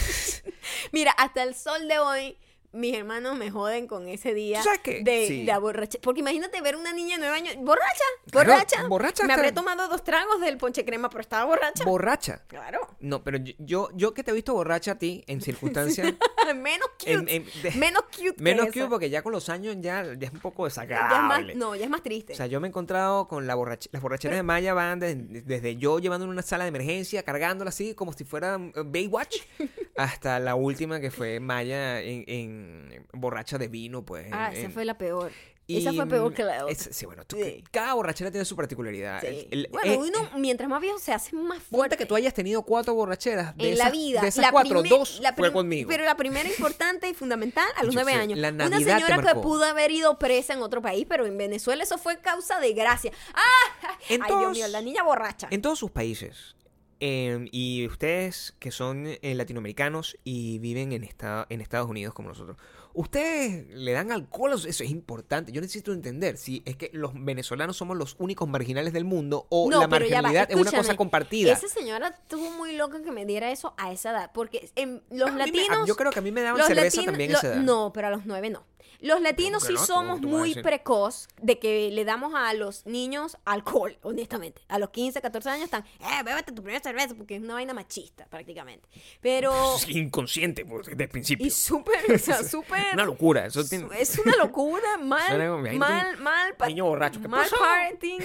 Mira, hasta el sol de hoy, mis hermanos me joden con ese día de, Sí. de borracha. Porque imagínate ver una niña de nueve años, borracha, Claro, borracha. borracha Me habré tomado dos tragos del ponche crema, pero estaba borracha. Borracha. claro. No, pero yo, yo, yo que te he visto borracha a ti en circunstancias menos cute. en- en- de- menos cute. menos esa. que porque ya con los años ya, ya es un poco Ya es más- desagradable. no, ya es más triste. O sea, yo me he encontrado con la borrache- las borracheras de Maya van de- desde yo llevando en una sala de emergencia, cargándola así como si fuera eh, Baywatch, hasta la última que fue Maya en, en borracha de vino, pues. ah, en- esa en- fue la peor. y, esa fue peor que la otra. es- sí, bueno, tú- Sí. cada borrachera tiene su particularidad. Sí. El- bueno, eh, uno mientras más viejo se hace más fuerte. que tú hayas tenido cuatro borracheras. De en esas, la vida. De esas la cuatro, dos la fue conmigo. Pero la primera importante y fundamental a los nueve años. la Una señora que pudo haber ido presa en otro país, pero en Venezuela eso fue causa de gracia. ¡Ah! En Ay, Dios mío, la niña borracha. En todos sus países. Eh, y ustedes que son eh, latinoamericanos y viven en, esta- en Estados Unidos como nosotros, ¿ustedes le dan alcohol? Eso es importante. Yo necesito entender si es que los venezolanos somos los únicos marginales del mundo o No, la marginalidad es una cosa compartida. Esa señora estuvo muy loca que me diera eso a esa edad. Porque en los A me- latinos. yo creo que a mí me daban cerveza latinos- también lo- esa edad. No, pero a los nueve no. Los latinos sí no? Somos muy precoz de que le damos a los niños alcohol, honestamente. A los 15, 14 años están, eh, bébete tu primera cerveza, porque es una vaina machista prácticamente. Pero... Es inconsciente pues, desde el principio. Y súper, o sea, súper... Una locura. Eso tiene- Es una locura, mal, mal, un mal, pa- niño borracho, ¿qué mal pasó? parenting,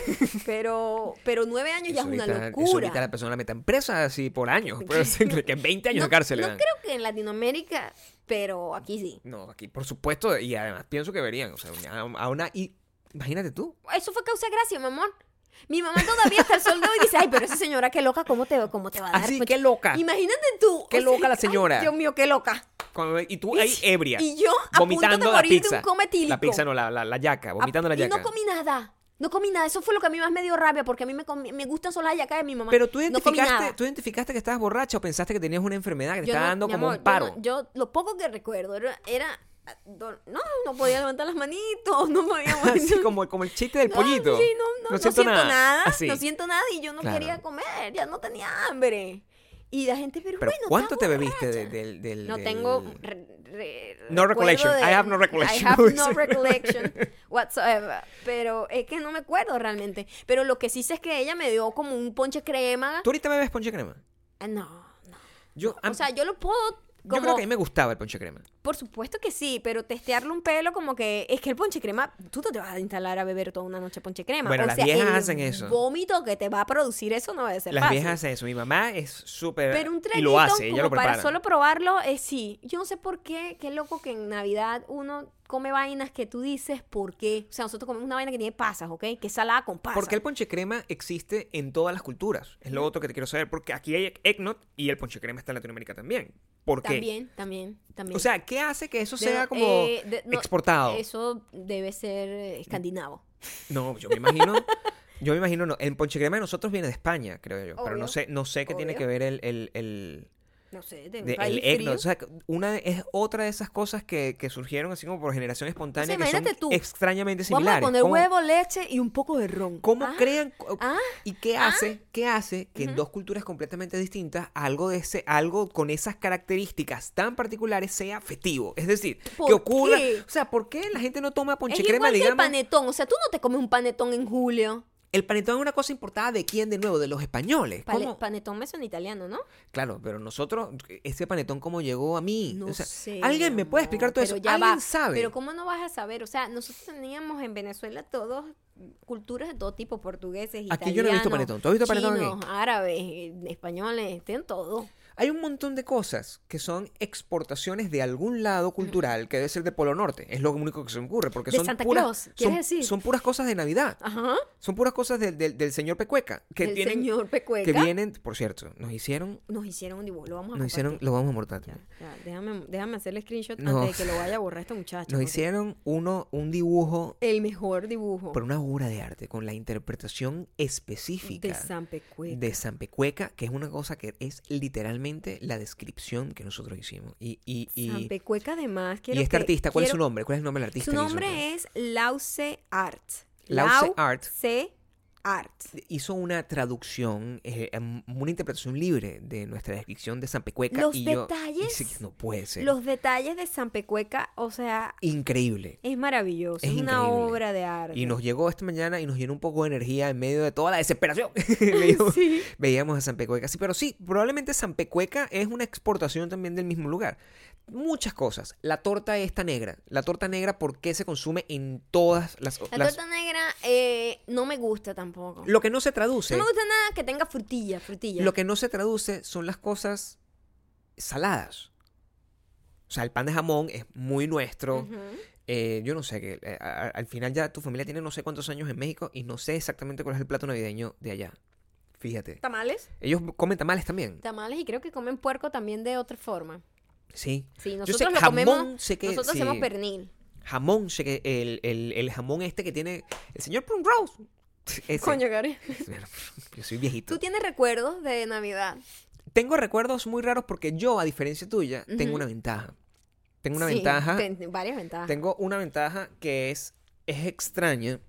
pero, pero nueve años ya Eso es una ahorita- eso locura. ahorita la persona la metan presa así por años. Puede ser que 20 años no, de cárcel no creo que en Latinoamérica, pero aquí sí. No, aquí por supuesto, y además pienso que deberían, o sea, a, a una, y imagínate tú, Eso fue causa de gracia, mi amor. Mi mamá todavía hasta el sol de hoy dice, ay, pero esa señora qué loca, ¿cómo te, cómo te va a dar? así, Pues, qué loca, Imagínate tú. Qué sea, loca la ay, señora. Dios mío, qué loca. Cuando- y tú ahí ebria, Y yo a vomitando punto de la morir de pizza, un cometílico. la pizza no, la, la, la yaca, vomitando la Y yaca. no comí nada. No comí nada. Eso fue lo que a mí más me dio rabia, porque a mí me, comí- me gustan solo las yacas de mi mamá. Pero tú no identificaste, nada. tú identificaste que estabas borracha o pensaste que tenías una enfermedad que te Yo estaba no- dando como amor, un paro. Yo, no- yo lo poco que recuerdo era, era no, no podía levantar las manitos, no podía Así como, como el chiste del No, pollito. sí, no, no, no siento, nada, no siento nada y yo no Claro. quería comer, ya no tenía hambre. Y la gente, pero, Pero bueno, ¿cuánto te bebiste de- borracha. del, del- No del- tengo re- re- No recollection. recuerdo I have no recollection. I have no recollection whatsoever. Pero es que no me acuerdo realmente. Pero lo que sí sé es que ella me dio como un ponche crema. ¿Tú ahorita bebes ponche crema? Ah, No, no. Yo, O sea, yo lo puedo yo creo que a mí me gustaba el ponche crema. por supuesto que sí, pero testearle un pelo como que es que el ponche crema, tú no te vas a instalar a beber toda una noche ponche crema. Bueno, o las sea, viejas el hacen eso. vómito que te va a producir eso no debe ser Las fácil. viejas hacen eso. Mi mamá es súper... Pero un traguito lo hace, ella como lo para solo probarlo, es sí. Yo no sé por qué, qué loco que en Navidad uno come vainas que tú dices por qué. O sea, nosotros comemos una vaina que tiene pasas, ¿ok? Que es salada con pasas. Porque el ponche crema existe en todas las culturas. Es lo otro que te quiero saber. Porque aquí hay eggnog y el ponche crema está en Latinoamérica también. ¿Por qué? También, también, también. O sea, ¿qué hace que eso De- sea como eh, de- no, exportado? Eso debe ser escandinavo. No, yo me imagino... Yo me imagino, no, el ponche crema de nosotros viene de España, creo yo. Pero no sé, no sé qué tiene que ver el, el, el, No sé, de un de- país el frío. O sea, una es otra de esas cosas que, que surgieron así como por generación espontánea que son imagínate tú. extrañamente Vamos a similares. poner ¿Cómo- huevo, leche y un poco de ron. ¿Cómo Ah, crean ah, y qué hace, qué hace que en dos culturas completamente distintas algo de ese algo con esas características tan particulares sea festivo? Es decir, ¿Por que ocurra, qué? o sea, ¿por qué la gente no toma ponche Es crema, igual que el panetón. O sea, tú no te comes un panetón en julio. El panetón es una cosa importada de quién de nuevo, de los españoles. Pale- ¿Cómo? panetón me suena italiano, ¿no? Claro, pero nosotros ese panetón cómo llegó a mí, No O sea, sé. ¿Alguien me puede explicar todo pero eso? ya ¿Alguien va. sabe? Pero ¿cómo no vas a saber? O sea, nosotros teníamos en Venezuela todos culturas de todo tipo, portugueses, Aquí yo no he visto italianos, panetón. ¿Tú has visto panetón aquí? árabes, españoles, tienen todo. Hay un montón de cosas que son exportaciones de algún lado cultural que debe ser de Polo Norte. Es lo único que se me ocurre. Porque De son Santa puras, Claus, ¿quieres son, decir? son puras cosas de Navidad. Ajá. Son puras cosas del, del- del señor Pecueca. Que el tienen, señor Pecueca. que vienen, por cierto, nos hicieron, Nos hicieron un dibujo, lo vamos a nos hicieron, lo vamos a mortar. Ya, ya, déjame, déjame hacerle screenshot antes de que lo vaya a borrar este muchacho. Nos porque- hicieron uno, un dibujo El mejor dibujo por una obra de arte con la interpretación específica de San Pecueca. de San Pecueca, que es una cosa que es literalmente la descripción que nosotros hicimos. Y, y, y, además. este que- artista, ¿cuál es su nombre? ¿Cuál es el nombre del artista? Su nombre es Lause Art. Lause Art. C art. hizo una traducción, eh, em, una interpretación libre de nuestra descripción de San Pecueca. Los y yo- y detalles, no puede ser. Los detalles de San Pecueca, o sea, Increíble. es maravilloso. Es Es, una increíble. obra de arte. Y nos llegó esta mañana y nos llenó un poco de energía en medio de toda la desesperación. Veíamos, Sí. veíamos a San Pecueca. Sí, pero sí, probablemente San Pecueca es una exportación también del mismo lugar. Muchas cosas. La torta esta negra. La torta negra, ¿por qué se consume en todas las... La las- torta negra eh, no me gusta tampoco. Lo que no se traduce... No me gusta nada que tenga frutilla, frutilla. Lo que no se traduce son las cosas saladas. O sea, el pan de jamón es muy nuestro. Eh, yo no sé, que eh, a- al final ya tu familia tiene no sé cuántos años en México y no sé exactamente cuál es el plato navideño de allá. Fíjate. ¿Tamales? Ellos comen tamales también. Tamales y creo que comen puerco también de otra forma. Sí. Sí, Yo nosotros sé, lo jamón, comemos. sé que nosotros sí. hacemos pernil. Jamón, sé que el, el- el jamón este que tiene el señor Rose. Ese. Coño, Gary. Bueno, Yo soy viejito. ¿Tú tienes recuerdos de Navidad? Tengo recuerdos muy raros porque yo, a diferencia tuya, tengo Ujú. una ventaja. Tengo una Sí, ventaja. ten- varias ventajas. Tengo una ventaja que es, es extraña,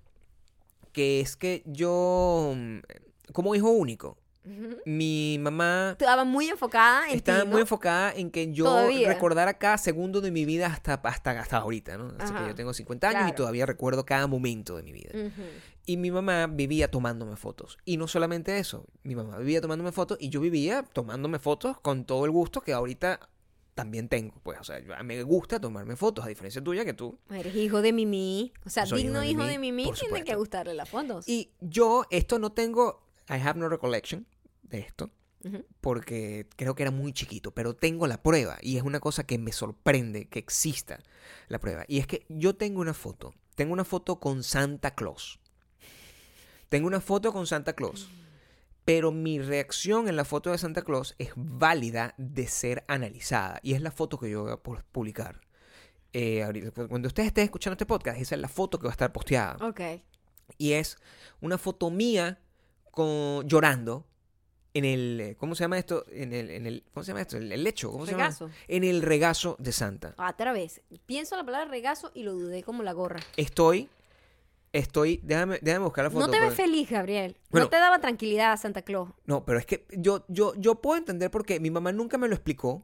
que es que yo, mm, como hijo único, Ujú. mi mamá Estaba muy enfocada en estaba ti, muy ¿no? enfocada en que yo Todavía. recordara cada segundo de mi vida hasta, hasta, hasta ahorita, ¿no? Así que Ajá, yo tengo 50 años y claro. todavía recuerdo cada momento de mi vida. Ujú. Y mi mamá vivía tomándome fotos. Y no solamente eso, mi mamá vivía tomándome fotos y yo vivía tomándome fotos con todo el gusto que ahorita también tengo. Pues, o sea, me gusta tomarme fotos, a diferencia tuya que tú. Eres hijo de Mimi. O sea, Soy digno hijo de Mimi tiene que gustarle las fotos. Y yo esto no tengo, I have no recollection de esto, porque creo que era muy chiquito, pero tengo la prueba y es una cosa que me sorprende que exista la prueba. Y es que yo tengo una foto, tengo una foto con Santa Claus. Tengo una foto con Santa Claus. Pero mi reacción en la foto de Santa Claus es válida de ser analizada. Y es la foto que yo voy a pu- publicar. Eh, ahorita, cuando ustedes estén escuchando este podcast, esa es la foto que va a estar posteada. Ok. Y es una foto mía con, llorando en el. eh, ¿Cómo se llama esto? En el, en el ¿Cómo se llama esto? El, el lecho. ¿Cómo Regazo. se llama? En el regazo de Santa. Otra vez. Pienso la palabra regazo y lo dudé como la gorra. Estoy. Estoy. Déjame, déjame buscar la foto. No te ves feliz, Gabriel. Bueno. no te daba tranquilidad Santa Claus. No, pero es que yo, yo, yo puedo entender porque mi mamá nunca me lo explicó.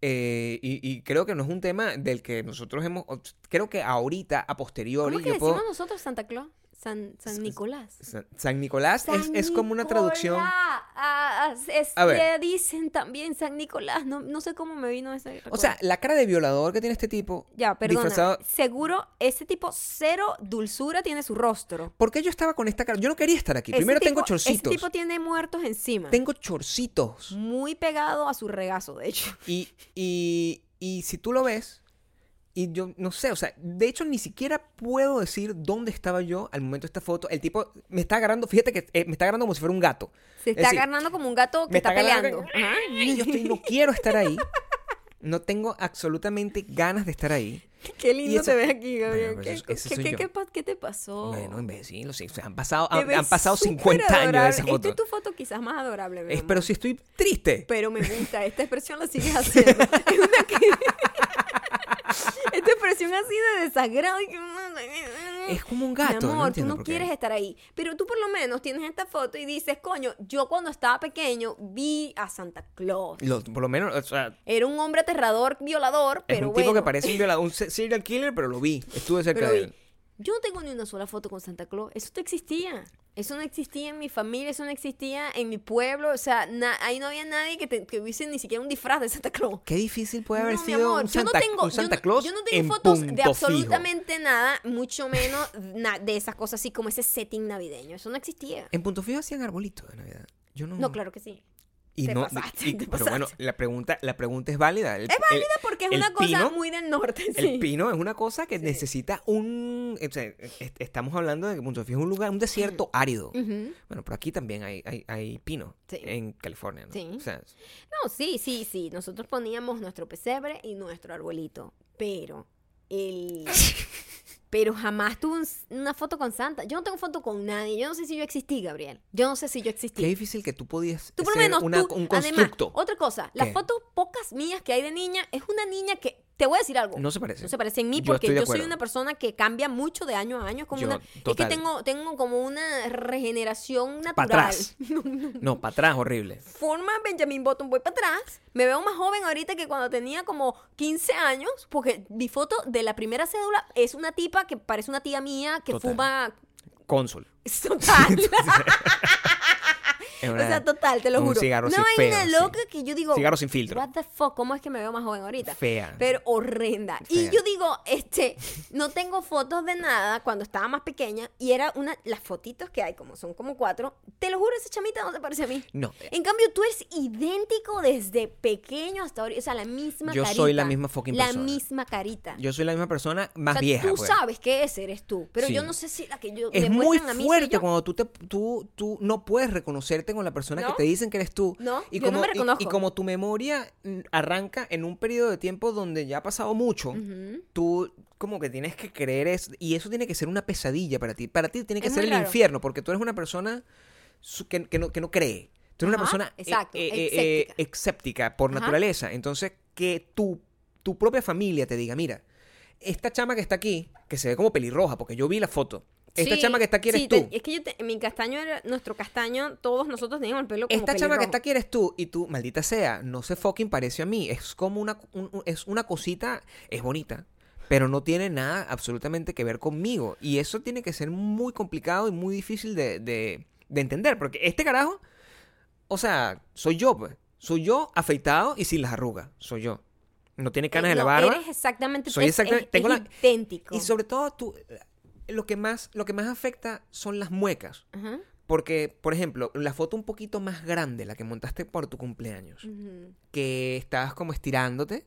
Eh, y, y creo que no es un tema del que nosotros hemos. Creo que ahorita, a posteriori, ¿Cómo que yo decimos puedo. nosotros Santa Claus? San, San Nicolás. San, San Nicolás es, San es como una traducción. Ah, es- A ver. dicen también San Nicolás. No, no sé cómo me vino ese O sea, la cara de violador que tiene este tipo. ya, perdona. disfrazado- Seguro ese tipo cero dulzura tiene su rostro. ¿Por qué yo estaba con esta cara? Yo no quería estar aquí. Ese Primero tengo tipo- Ese chorcitos. tipo tiene muertos encima. Tengo chorcitos. Muy pegado a su regazo, de hecho. Y, y, y si tú lo ves, y yo no sé, o sea, de hecho ni siquiera puedo decir dónde estaba yo al momento de esta foto. El tipo me está agarrando, fíjate que eh, me está agarrando como si fuera un gato. Se Es está decir, agarrando como un gato que me está, peleando. Ajá. Yo estoy, no quiero estar ahí. No tengo absolutamente ganas de estar ahí. Qué lindo eso- te ves aquí, Gabriel. Bueno, ¿Qué, pues qué- qué- qué qué te pasó? Bueno, imbécil, o sea, han pasado, han, pasado súper 50 años de esa Esta foto. es tu foto quizás más adorable, mi Es- amor. pero si estoy triste. Pero me gusta, esta expresión la sigues haciendo. Es una que- Esta expresión así de desagrado. y que- Es como un Mi gato. no amor, tú no por qué. quieres estar ahí. Pero tú por lo menos tienes esta foto y dices, coño, yo cuando estaba pequeño vi a Santa Claus. Lo- por lo menos, o sea, Era un hombre aterrador, violador, es pero un tipo que parece un violador, un se- serial killer, pero lo vi. Estuve cerca Pero de vi- él. Yo no tengo ni una sola foto con Santa Claus. Eso no existía. Eso no existía en mi familia, eso no existía en mi pueblo. O sea, ahí no había nadie que, te- que hubiese ni siquiera un disfraz de Santa Claus. Qué difícil puede haber No, mi sido amor, un yo no Santa, tengo, un Santa Claus yo no tengo en fotos de fijo. absolutamente nada, mucho menos na- de esas cosas así como ese setting navideño. Eso no existía. En Punto Fijo hacían arbolitos de Navidad. Yo no. No, claro que sí. Y te no, pasaste, y- te pero bueno, la pregunta, la pregunta es válida. El- Es válida porque es una cosa muy del norte, sí. El pino es una cosa que necesita un. o sea, est- estamos hablando de que Punto es un lugar, un desierto árido. Bueno, pero aquí también hay, hay, hay pino Sí. en California, ¿no? Sí. O sea, No, sí, sí, sí. Nosotros poníamos nuestro pesebre y nuestro arbolito. Pero el. Pero jamás tuve un- una foto con Santa. Yo no tengo foto con nadie. Yo no sé si yo existí, Gabriel. Yo no sé si yo existí. qué difícil que tú podías Tú por lo ser menos una- tú, un además, constructo. otra cosa, las fotos pocas mías que hay de niña es una niña que te voy a decir algo. No se parece. No se parece en mí Yo porque de yo soy una persona que cambia mucho de año a año. Como Yo, una, es que tengo, tengo como una regeneración natural. Para atrás. No, para atrás, horrible. Forma Benjamin Button, voy para atrás. Me veo más joven ahorita que cuando tenía como 15 años, porque mi foto de la primera cédula es una tipa que parece una tía mía que Total. fuma. Cónsul. Es total. O una- sea, total, te lo un juro. cigarro Una vaina feo, sí. loca que yo digo. Cigarro sin filtro. What the fuck, ¿cómo es que me veo más joven ahorita? Fea. Pero horrenda. Y yo digo, este, no tengo fotos de nada cuando estaba más pequeña y era una, las fotitos que hay, como son como cuatro, te lo juro, esa chamita no se parece a mí. No. En cambio, tú eres idéntico desde pequeño hasta ahora, o sea, la misma Yo carita. soy la misma fucking La persona. misma carita. Yo soy la misma persona más o sea, vieja. tú pues. sabes que ese eres tú, pero yo no sé si la que yo Es muy muestran a mí soy fuerte yo. cuando tú, te, tú, tú no puedes reconocerte con la persona ¿No? que te dicen que eres tú. No, y yo no como, me y- reconozco. Y, como tu memoria mm, arranca en un periodo de tiempo donde ya ha pasado mucho, tú como que tienes que creer eso. Y eso tiene que ser una pesadilla para ti. Para ti tiene que Es ser el raro. infierno, porque tú eres una persona que, que no, que no cree. Tú eres una persona eh, exacto, eh, eh, por Ajá. naturaleza. Entonces, que tu, tu propia familia te diga, mira, esta chama que está aquí, que se ve como pelirroja, porque yo vi la foto. Esta Sí, chama que está aquí eres sí, tú. te- es que yo te- mi castaño era nuestro castaño, todos nosotros teníamos el pelo como Esta chama que está aquí eres tú y tú, maldita sea, no se fucking parece a mí. Es como una, un- un- es una cosita, es bonita, pero no tiene nada absolutamente que ver conmigo. Y eso tiene que ser muy complicado y muy difícil de, de- de entender, porque este carajo, o sea, soy yo, pues. Soy yo afeitado y sin las arrugas, soy yo. No tiene canas Eh, en la barba. Eres exactamente, Soy es- exactamente- es- tengo es la- idéntico. Y sobre todo, tú, lo, que más, lo que más afecta son las muecas. Ajá. Porque, por ejemplo, la foto un poquito más grande, la que montaste por tu cumpleaños, que estabas como estirándote,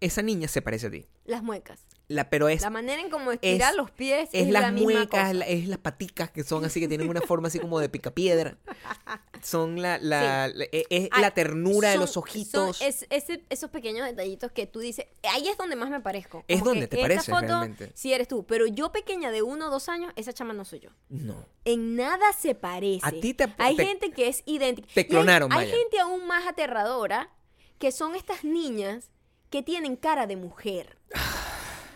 esa niña se parece a ti. Las muecas. La, pero es, La manera en cómo estirar es- los pies es, es la las misma muecas, la- es las paticas que son así, que tienen una forma así como de picapiedra. Son la, la, la- e- es Ay, la ternura de los ojitos. son ese- esos pequeños detallitos que tú dices, ahí es donde más me parezco. Es Como donde te esta pareces foto, realmente. Sí eres tú, pero yo pequeña de uno o dos años, esa chama no soy yo. No. En nada se parece. A ti te- Hay te- gente que es idéntica. te Y hay- clonaron, hay, gente aún más aterradora que son estas niñas que tienen cara de mujer.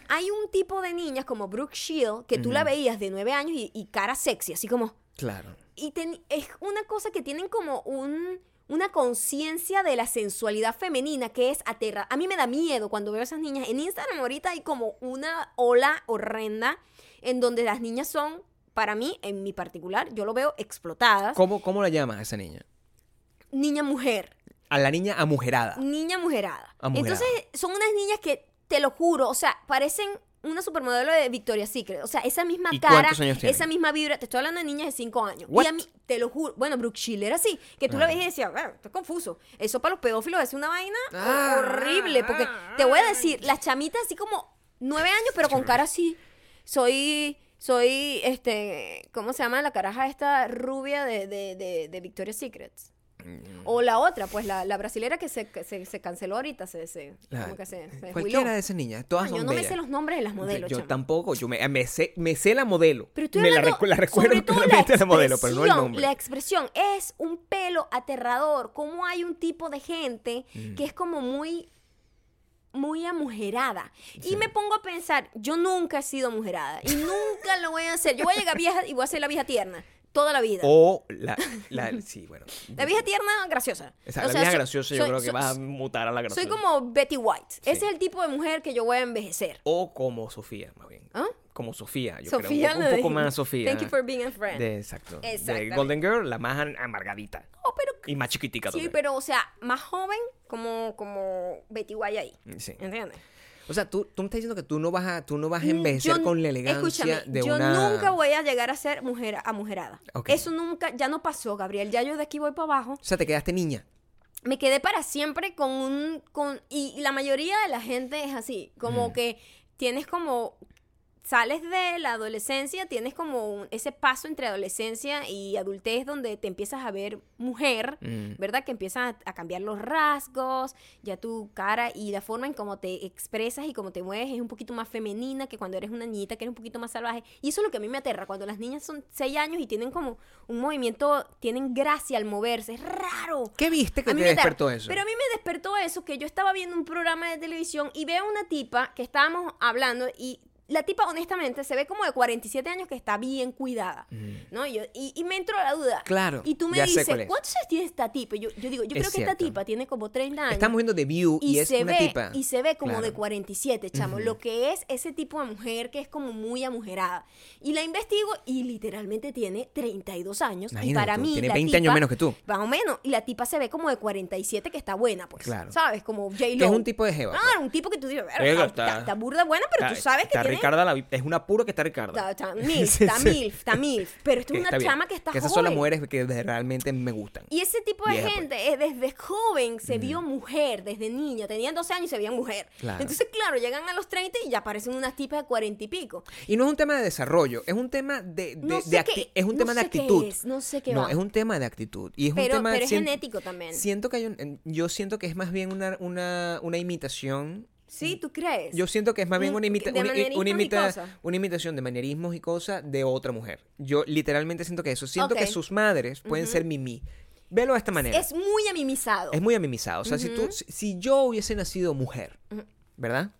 Hay un tipo de niñas como Brooke Shield que tú la veías de nueve años y, y cara sexy, así como Claro. y ten- es una cosa que tienen como un, una conciencia de la sensualidad femenina que es aterra. A mí me da miedo cuando veo a esas niñas. En Instagram ahorita hay como una ola horrenda en donde las niñas son, para mí, en mi particular, yo lo veo explotadas. ¿Cómo, ¿Cómo la llamas a esa niña? Niña mujer, A la niña amujerada. niña mujerada. Amujerada. Entonces son unas niñas que, te lo juro, o sea, parecen una supermodelo de Victoria's Secret. O sea, esa misma ¿Y cara, años esa misma vibra. Te estoy hablando de niñas de 5 años. What? Y a mí, te lo juro, bueno, Brooke Shield era así, que tú la Ah. ves y decías, bueno, esto es confuso. Eso para los pedófilos es una vaina Ah. horrible. Porque te voy a decir, las chamitas así como 9 años, pero con cara así. Soy, soy, este, ¿cómo se llama la caraja esta rubia de, de, de, de Victoria's Secrets? Mm. O la otra, pues la, la brasilera que se, se, se canceló ahorita, se, se, La- como que se, Cualquiera de esas niñas. Todas son yo no me sé los nombres de las modelos, yo, tampoco. Yo me, me sé, me sé la modelo. Pero estoy me la, recu- la recuerdo claramente la modelo, pero no el nombre. La expresión es un pelo aterrador. Cómo hay un tipo de gente Mm. que es como muy muy amujerada. Sí. Y me pongo a pensar, yo nunca he sido amujerada y nunca lo voy a hacer. Yo voy a llegar vieja y voy a ser la vieja tierna toda la vida. O la, la- sí, bueno. La vieja tierna graciosa. La sea, vieja soy- graciosa yo soy- creo que soy- vas a mutar a la graciosa. Soy como Betty White. Sí. Ese es el tipo de mujer que yo voy a envejecer. O como Sofía, más bien. ¿Ah? Como Sofía, yo Sofía, creo. Un, po- un poco más Sofía. Thank you for being a friend. De, exacto. De. Golden Girl, la más amargadita. Oh, pero Y más chiquitica sí, pero o sea, más joven como como Betty White ahí. Sí. ¿Entiendes? O sea, tú, tú me estás diciendo que tú no vas a, tú no vas a Mm, envejecer yo- con la elegancia escúchame, de yo una... nunca voy a llegar a ser mujer amujerada. Ok. Eso nunca, ya no pasó, Gabriel. Ya yo de aquí voy para abajo. O sea, te quedaste niña. Me quedé para siempre con un, con, y la mayoría de la gente es así, como Mm. que tienes como sales de la adolescencia, tienes como un- ese paso entre adolescencia y adultez donde te empiezas a ver mujer, Mm. ¿verdad? Que empiezan a, a cambiar los rasgos, ya tu cara y la forma en cómo te expresas y cómo te mueves es un poquito más femenina que cuando eres una niñita que eres un poquito más salvaje. Y eso es lo que a mí me aterra, cuando las niñas son 6 años y tienen como un movimiento, tienen gracia al moverse, es raro. ¿Qué viste que A mí te me aterra. despertó eso? Pero a mí me despertó eso, que yo estaba viendo un programa de televisión y veo una tipa que estábamos hablando y la tipa honestamente se ve como de 47 años que está bien cuidada, ¿no? Y, yo- y, y me entró la duda. Claro, Y tú me dices. ¿cuántos años tiene esta tipa? Y Yo, yo digo, yo Es creo que esta cierto. tipa tiene como 30 años. Estamos viendo The View y, es se una ve, tipa. y se ve como Claro. de 47, chamo. Lo que es ese tipo de mujer que es como muy amujerada. Y la investigo y literalmente tiene 32 años. y Imagínate para tú, mí. tiene la 20 años tipa- menos que tú. Más o menos. Y la tipa se ve como de 47 que está buena, pues. Claro. ¿Sabes? Como J-Lo. Que es un tipo de jeva. Claro, un tipo que tú dices, "Verga, Verga, está, está- está burda buena, pero tú sabes que está tiene... Ricarda, la- es una pura que está Ricarda. Está, milf, está milf, está milf. Pero esto Que es una chama que está Que esas son las mujeres que realmente me gustan. Y ese tipo de pues. gente eh, desde joven se vio mujer, desde niña. Tenían 12 años y se veían mujer. Entonces, claro, llegan a los 30 y ya parecen unas tipas de 40 y pico. Y no es un tema de desarrollo, es un tema de, es un no tema de actitud. es, no sé qué No, es un tema de actitud. Y es Pero, un tema pero es genético también. Siento que hay un, yo siento que es más bien una, una, una imitación. ¿Sí? ¿Tú crees? Yo siento que es más bien Un- una, imita- una, imita- imitación de manierismos y cosas de otra mujer. Yo literalmente siento que eso. Siento que sus madres pueden ser mimi. Velo de esta manera. es muy amimizado. Es muy amimizado. O sea, si, tú, si, si yo hubiese nacido mujer, ¿verdad?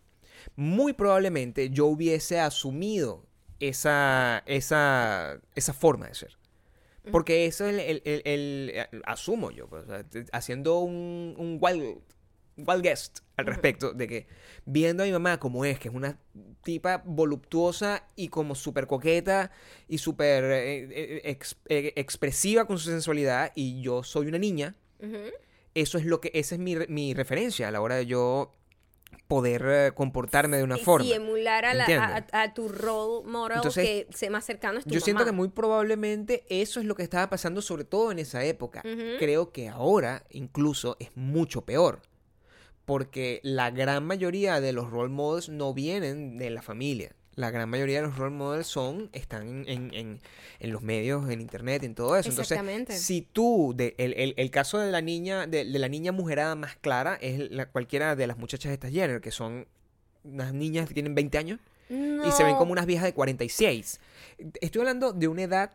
Muy probablemente yo hubiese asumido esa, esa, esa forma de ser. Porque eso es el, el- el- el- eh, asumo yo, pues, haciendo un, un wild, wild guest al respecto, de que viendo a mi mamá como es, que es una tipa voluptuosa y como súper coqueta y súper eh, eh, ex- eh, expresiva con su sensualidad, y yo soy una niña, eso es lo que, esa es mi, mi referencia a la hora de yo poder comportarme de una Y- forma. Y emular a, la- a, a tu role model Entonces, que sea más cercano es tu Yo siento que muy probablemente eso es lo que estaba pasando, sobre todo en esa época. Creo que ahora incluso es mucho peor. Porque la gran mayoría de los role models no vienen de la familia. La gran mayoría de los role models son, están en, en- en- los medios, en internet, en todo eso. Exactamente. Entonces, si tú, de- el, el- el caso de la niña, de, de la niña mujerada más clara, es la, cualquiera de las muchachas de estas Jenner, que son unas niñas que tienen 20 años y se ven como unas viejas de 46. Estoy hablando de una edad.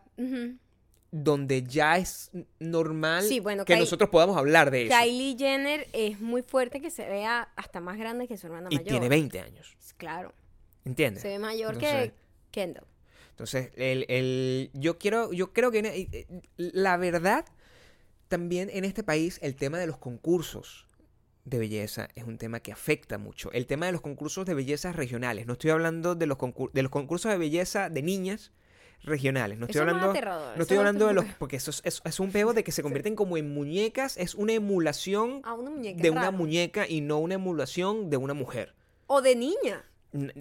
Donde ya es normal Sí, bueno, que Kylie- nosotros podamos hablar de eso. Kylie Jenner es muy fuerte que se vea hasta más grande que su hermana y mayor. tiene 20 años. Claro. ¿Entiendes? Se ve mayor Entonces- que Kendall. Entonces, el, el- yo quiero, yo creo que eh, la verdad, también en este país, el tema de los concursos de belleza es un tema que afecta mucho. El tema de los concursos de belleza regionales. No estoy hablando de los, de los concursos de belleza de niñas regionales. No estoy Eso hablando, no estoy hablando de los, porque eso es, es- es un peo de que se convierten como en muñecas. Es una emulación A una muñeca. de una raro. muñeca y no una emulación de una mujer. O de niña.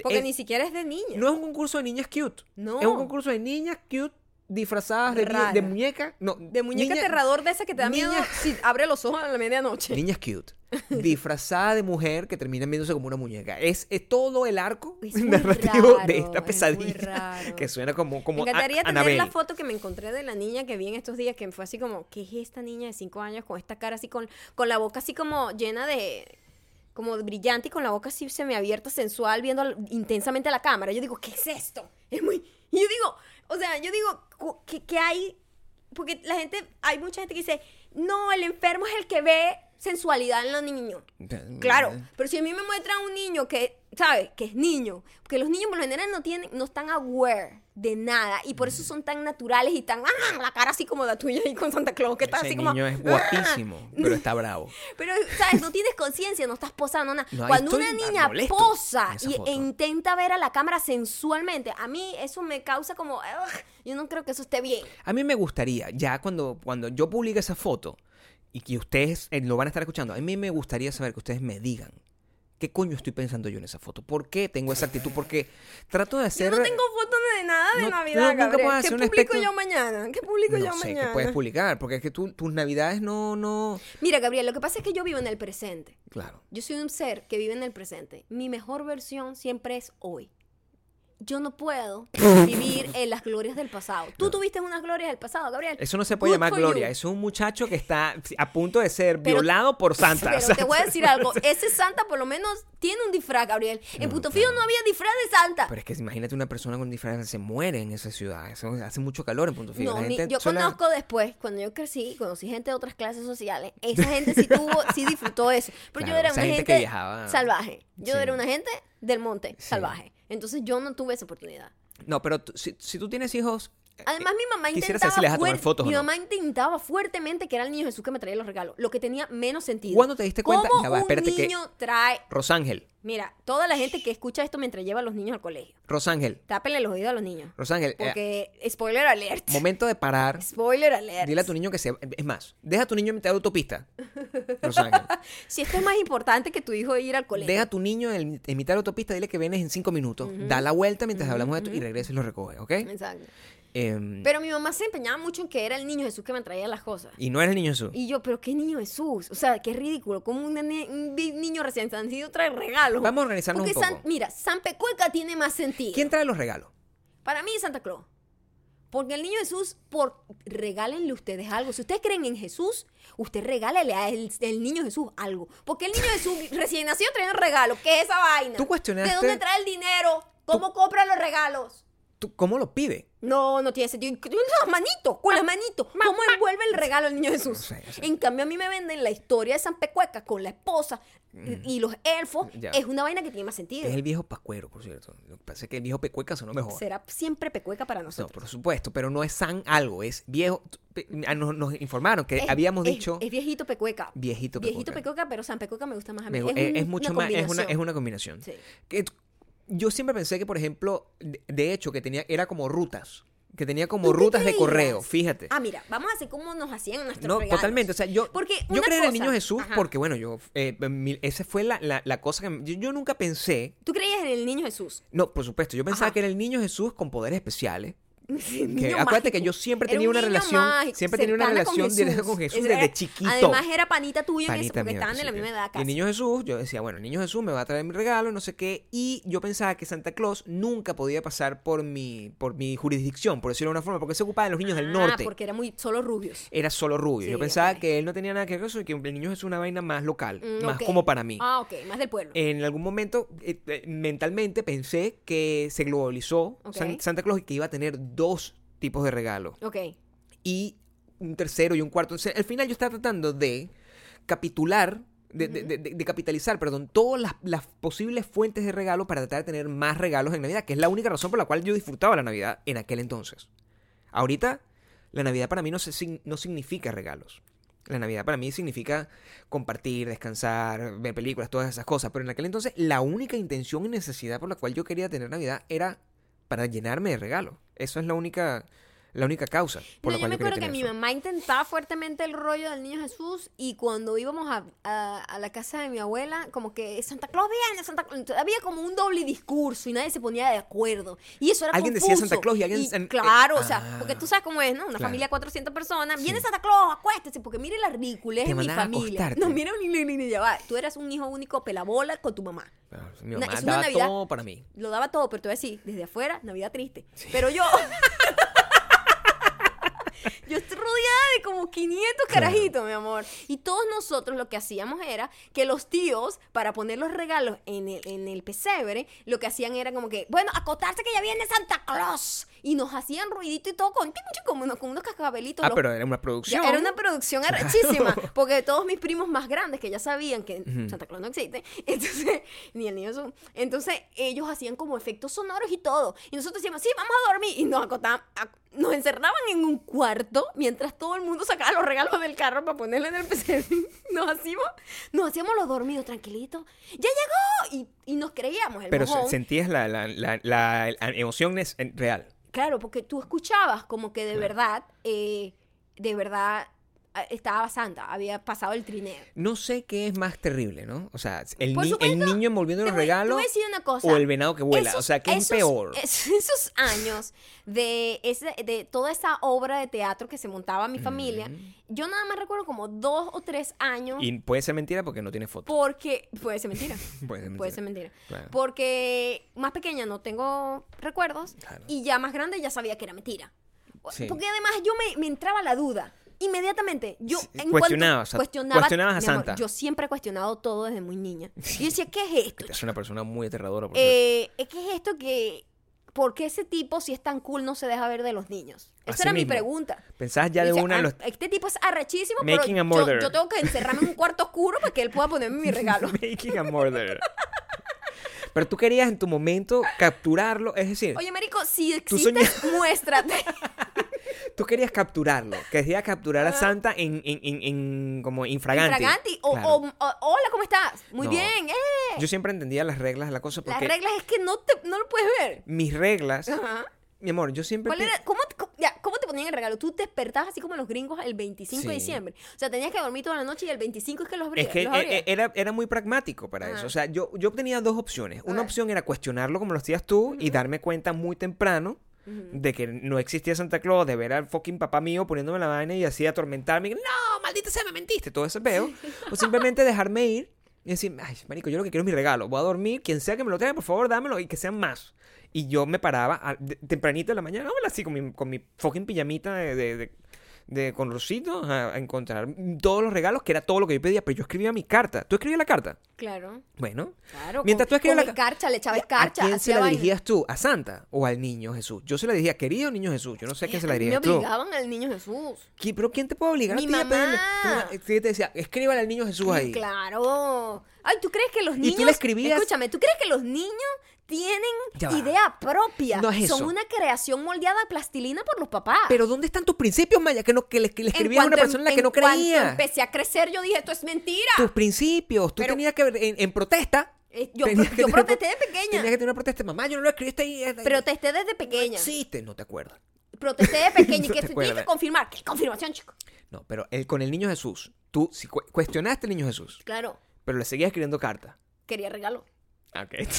Porque es- ni siquiera es de niña. no es un concurso de niñas cute. No. Es un concurso de niñas cute disfrazadas de, ni- Rara. de muñeca. No, De muñeca niña- aterrador de esa que te da miedo si abre los ojos a la medianoche. Niñas cute. disfrazada de mujer que terminan viéndose como una muñeca. Es, es todo el arco narrativo raro, de es esta pesadilla que suena como, como me encantaría a- tener la foto que me encontré de la niña que vi en estos días, que fue así como, ¿qué es esta niña de 5 años con esta cara así, con, con la boca así como llena de, como brillante y con la boca así semiabierta, sensual, viendo intensamente a la cámara? Yo digo, ¿qué es esto? Es muy... Y yo digo, o sea, yo digo, cu- ¿qué, qué hay? Porque la gente, hay mucha gente que dice, no, el enfermo es el que ve sensualidad en los niños. Claro, pero si a mí me muestran un niño que, ¿sabes? Que es niño, porque los niños por lo general no tienen, no están aware de nada y por eso son tan naturales y tan, ¡ah! la cara así como la tuya y con Santa Claus, que está así como, niño es ¡ah! guapísimo, pero está bravo. Pero, ¿sabes? No tienes conciencia, no estás posando nada. No, Cuando una niña posa y, e intenta ver a la cámara sensualmente, a mí eso me causa como, yo no creo que eso esté bien. A mí me gustaría, ya cuando, cuando yo publique esa foto y que ustedes eh, lo van a estar escuchando, a mí me gustaría saber que ustedes me digan qué coño estoy pensando yo en esa foto. ¿Por qué tengo esa actitud? Porque trato de hacer... Yo no tengo fotos de nada de No, Navidad, no, nunca Gabriel. puedes ¿Qué hacer un publico aspecto- yo mañana? ¿Qué publico yo No sé, mañana? que puedes publicar, porque es que tú, tus navidades no, no... Mira, Gabriel, lo que pasa es que yo vivo en el presente. Claro. Yo soy un ser que vive en el presente. Mi mejor versión siempre es hoy. Yo no puedo vivir en las glorias del pasado. Tú tuviste unas glorias del pasado, Gabriel. Eso no se puede Good llamar gloria. you. Es un muchacho que está a punto de ser Pero- violado por Santa. Pero te voy a decir algo. Ese Santa por lo menos tiene un disfraz, Gabriel. En Punto Fijo no había disfraz de Santa. Pero es que imagínate una persona con disfraz se muere en esa ciudad. Eso hace mucho calor en Punto Fijo. No, yo conozco después, cuando yo crecí, conocí gente de otras clases sociales, esa gente sí tuvo, sí disfrutó eso. Pero yo era una gente gente, que viajaba. salvaje. Yo Sí. era una gente del monte, Sí. salvaje. Entonces yo no tuve esa oportunidad. No, pero si, si tú tienes hijos. Eh, Además, mi mamá intentaba, si les vas a tomar fuer- fotos mi no. mamá intentaba fuertemente que era el niño Jesús que me traía los regalos, lo que tenía menos sentido. ¿Cuándo te diste cuenta? ¿Cómo Ya va, un espérate que- niño trae... Rosángel. Mira, toda la gente que escucha esto mientras lleva a los niños al colegio, Rosángel. tápenle los oídos a los niños. Rosángel. eh, Porque, spoiler alert. momento de parar. Spoiler alert. Dile a tu niño que se. Es más, deja a tu niño en mitad de autopista. Rosángel. Si esto es más importante que tu hijo ir al colegio. Deja a tu niño en, en mitad de autopista, dile que vienes en cinco minutos. Da la vuelta mientras hablamos de esto y regresa y lo recoge, ¿ok? Exacto. Em, Pero mi mamá se empeñaba mucho en que era el niño Jesús que me traía las cosas. y no eres el niño Jesús. Y yo, pero qué niño Jesús. O sea, qué ridículo. Como un, niño recién nacido trae regalos. Vamos a organizarnos Porque un poco. San- mira, San Pecueca tiene más sentido. ¿Quién trae los regalos? Para mí Santa Claus. Porque el niño Jesús, por regálenle ustedes algo. Si ustedes creen en Jesús, usted regálele al el niño Jesús algo. Porque el niño Jesús recién nacido trae un regalo. ¿Qué es esa vaina? Tú cuestionaste- ¿De dónde trae el dinero? ¿Cómo compra los regalos? ¿Tú, ¿Cómo lo pide? No, no tiene sentido. Con las manitos, con las manitos. ¿Cómo envuelve el regalo al niño Jesús? No. En cambio, a mí me venden la historia de San Pecueca con la esposa y y los elfos. Mm. Ya. Es una vaina que tiene más sentido. Es el viejo pascuero, por cierto. Lo que pasa es que el viejo pecueca sonó mejor. Será siempre Pecueca para No, nosotros. por supuesto, pero no es san algo, es viejo. Nos, nos informaron que Es- habíamos es- dicho Es, viejito Pecueca. viejito pecueca. Viejito Pecueca, pero San Pecueca me gusta más a mí. Me es, un- es mucho una más, es una, es una combinación. Sí. Yo siempre pensé que, por ejemplo, de, hecho, que tenía, era como rutas. Que tenía como ¿Tú te rutas de correo, fíjate. Ah, mira, vamos a hacer como nos hacían nuestros No, regalos. totalmente. O sea, yo, Porque yo creí en el niño Jesús Ajá. porque, bueno, yo. Eh, mi- esa fue la, la, la cosa que. Yo, yo nunca pensé. ¿Tú creías en el niño Jesús? No, por supuesto, yo pensaba Ajá. que era el niño Jesús con poderes especiales. Que, acuérdate que yo siempre tenía un una relación. mágico, Siempre tenía una relación directa con Jesús Era- desde chiquito. Además era panita tuyo en ese, porque estaban de la misma edad Y el niño Jesús, yo decía, bueno, el niño Jesús me va a traer mi regalo, no sé qué. Y yo pensaba que Santa Claus nunca podía pasar por mi, por mi jurisdicción, por decirlo de una forma, porque se ocupaba de los niños del Ah, norte. porque era muy solo rubios. Era solo rubio. Sí, yo pensaba que él no tenía nada que ver con eso y que el niño Jesús es una vaina más local, Mm, más como para mí. Ah, ok, más del pueblo. En algún momento, eh, eh, mentalmente, pensé que se globalizó Ok. San- Santa Claus y que iba a tener dos tipos de regalos. ok. y un tercero y un cuarto. Entonces, al final yo estaba tratando de capitular, de, de- de- de- de capitalizar, perdón, todas las, las posibles fuentes de regalo para tratar de tener más regalos en Navidad, que es la única razón por la cual yo disfrutaba la Navidad en aquel entonces. Ahorita, la Navidad para mí no, se, no significa regalos. La Navidad para mí significa compartir, descansar, ver películas, todas esas cosas. Pero en aquel entonces la única intención y necesidad por la cual yo quería tener Navidad era para llenarme de regalos. Eso es la única, la única causa por No, la yo cual me yo acuerdo que mi mamá intentaba fuertemente el rollo del niño Jesús y cuando íbamos a, a- a la casa de mi abuela, como que Santa Claus viene, Santa Claus. Entonces, había como un doble discurso y nadie se ponía de acuerdo. Y eso era Alguien decía. Santa Claus y alguien- en- claro, eh, o sea, ah. porque tú sabes cómo es, ¿no? Una Claro. familia de 400 personas. Sí. Viene Santa Claus, acuéstese, porque mire la ridiculez Te en mi familia. acostarte. No, mira, ni, ni, ni, ni, ya va. Tú eras un hijo único pelabola con tu mamá. Claro, mi mamá es una daba Navidad- todo para mí. Lo daba todo, pero te voy a decir, desde afuera, Navidad triste. Pero yo. yo estoy rodeada de como 500 carajitos, mi amor. Y todos nosotros lo que hacíamos era que los tíos, para poner los regalos en el, en el pesebre, lo que hacían era como que, bueno, acotarse que ya viene Santa Claus. Y nos hacían ruidito y todo con, como unos, con unos cascabelitos. Ah, los- pero era una ya, producción. era una producción arrechísima, porque todos mis primos más grandes que ya sabían que Santa Claus no existe, entonces, ni el niño Jesús, entonces ellos hacían como efectos sonoros y todo. Y nosotros decíamos, sí, vamos a dormir. Y nos acotaban, ac- nos encerraban en un cuarto mientras todo el mundo sacaba los regalos del carro para ponerle en el PC. Nos hacíamos, nos hacíamos los dormidos tranquilitos. ¡Ya llegó! Y, y nos creíamos el Pero mojón. sentías la, la, la, emoción es real. Claro, porque tú escuchabas como que de verdad, eh, de verdad estaba Santa, había pasado el trineo. No sé qué es más terrible, ¿no? O sea, el, Por ni- supuesto, el niño envolviendo los regalos voy una cosa. o el venado que vuela. Esos- o sea, ¿qué es peor? es- Esos años de, ese, de toda esa obra de teatro que se montaba mi familia, yo nada más recuerdo como dos o tres años Y puede ser mentira porque no tiene foto. porque... Puede ser mentira. Puede ser Puede ser mentira. mentira. Claro. Porque más pequeña no tengo recuerdos Claro. y ya más grande ya sabía que era mentira. Sí. Porque además yo me, me entraba la duda. Inmediatamente, yo en cuestionabas cuanto cuestionaba, cuestionabas a mi amor, Santa. yo siempre he cuestionado todo desde muy niña. Y yo decía, ¿qué es esto? Es una persona muy aterradora. por. Eh, es que es esto que... ¿Por qué ese tipo, si es tan cool, no se deja ver de los niños? Esa Así era mi mismo. pregunta. Pensabas ya de decía, una "Ah, los... Este tipo es arrechísimo, Making a pero yo, yo tengo que encerrarme en un cuarto oscuro para que él pueda ponerme mi regalo. Making a murderer. Pero tú querías en tu momento capturarlo, es decir, Oye, Marico, si Tú existe, muéstrate. tú querías capturarlo, querías capturar a Santa en, en, en, en como infraganti. Infraganti. O, Claro. o- o- hola, ¿cómo estás? Muy No. bien, eh. Yo siempre entendía las reglas de la cosa Las porque reglas es que no, te, no lo puedes ver. mis reglas, Ajá. mi amor, yo siempre... ¿Cuál pi- era? ¿Cómo, te- cómo- ya, ¿Cómo te ponían el regalo? Tú te despertabas así como los gringos el 25 de Sí. diciembre. O sea, tenías que dormir toda la noche y el 25 es que los Es abrías. que los e- abrías. e- era, era muy pragmático para Ajá. eso. O sea, yo, yo tenía dos opciones. Una ver. opción era cuestionarlo como lo hacías tú y darme cuenta muy temprano de que no existía Santa Claus, de ver al fucking papá mío poniéndome la vaina y así atormentarme. y, no, maldita sea, me mentiste. Todo ese peo. o simplemente dejarme ir y decir, ay, marico, yo lo que quiero es mi regalo. Voy a dormir. Quien sea que me lo traiga, por favor, dámelo y que sean más. Y yo me paraba a- de- tempranito de la mañana, así con mi, con mi fucking pijamita de, de, de- de- con rosito a, a encontrar todos los regalos, que era todo lo que yo pedía, pero yo escribía mi carta. ¿Tú escribías la carta? Claro, Bueno. claro. Mientras con- tú escribías la el carcha, le echabas ¿A carcha. quién se la vaina. dirigías tú? ¿A Santa o al niño Jesús? Yo se la dirigía, querido niño Jesús. Yo no sé a quién se la A dirigías Me tú. obligaban al niño Jesús. ¿Qui- ¿Pero quién te puede obligar Mi a ti a pedirle? mamá. Tú- te decía, escríbale al niño Jesús ahí. Claro. Ay, ¿tú crees que los ¿Y tú niños... le escribías? Escúchame, ¿tú crees que los niños tienen Ya va. idea propia? No es eso. Son una creación moldeada a plastilina por los papás. Pero ¿dónde están tus principios, Maya? Que, no, que le, que le escribías a una persona en la que no en creía. empecé a crecer, yo dije, esto es mentira. Tus principios. Tú Pero- tenías que ver en, en protesta. Eh, yo tener- protesté de pequeña. Tenías que tener una protesta. Mamá, yo no lo escribiste ahí. eh, Protesté desde No pequeña. existe. No te acuerdas. Protesté de pequeña. No y que tienes que confirmar. ¿Qué confirmación, chico? No, pero el, con el niño Jesús. Tú si cu- cuestionaste al niño Jesús, Claro, pero le seguías escribiendo cartas. quería regalo. Ok.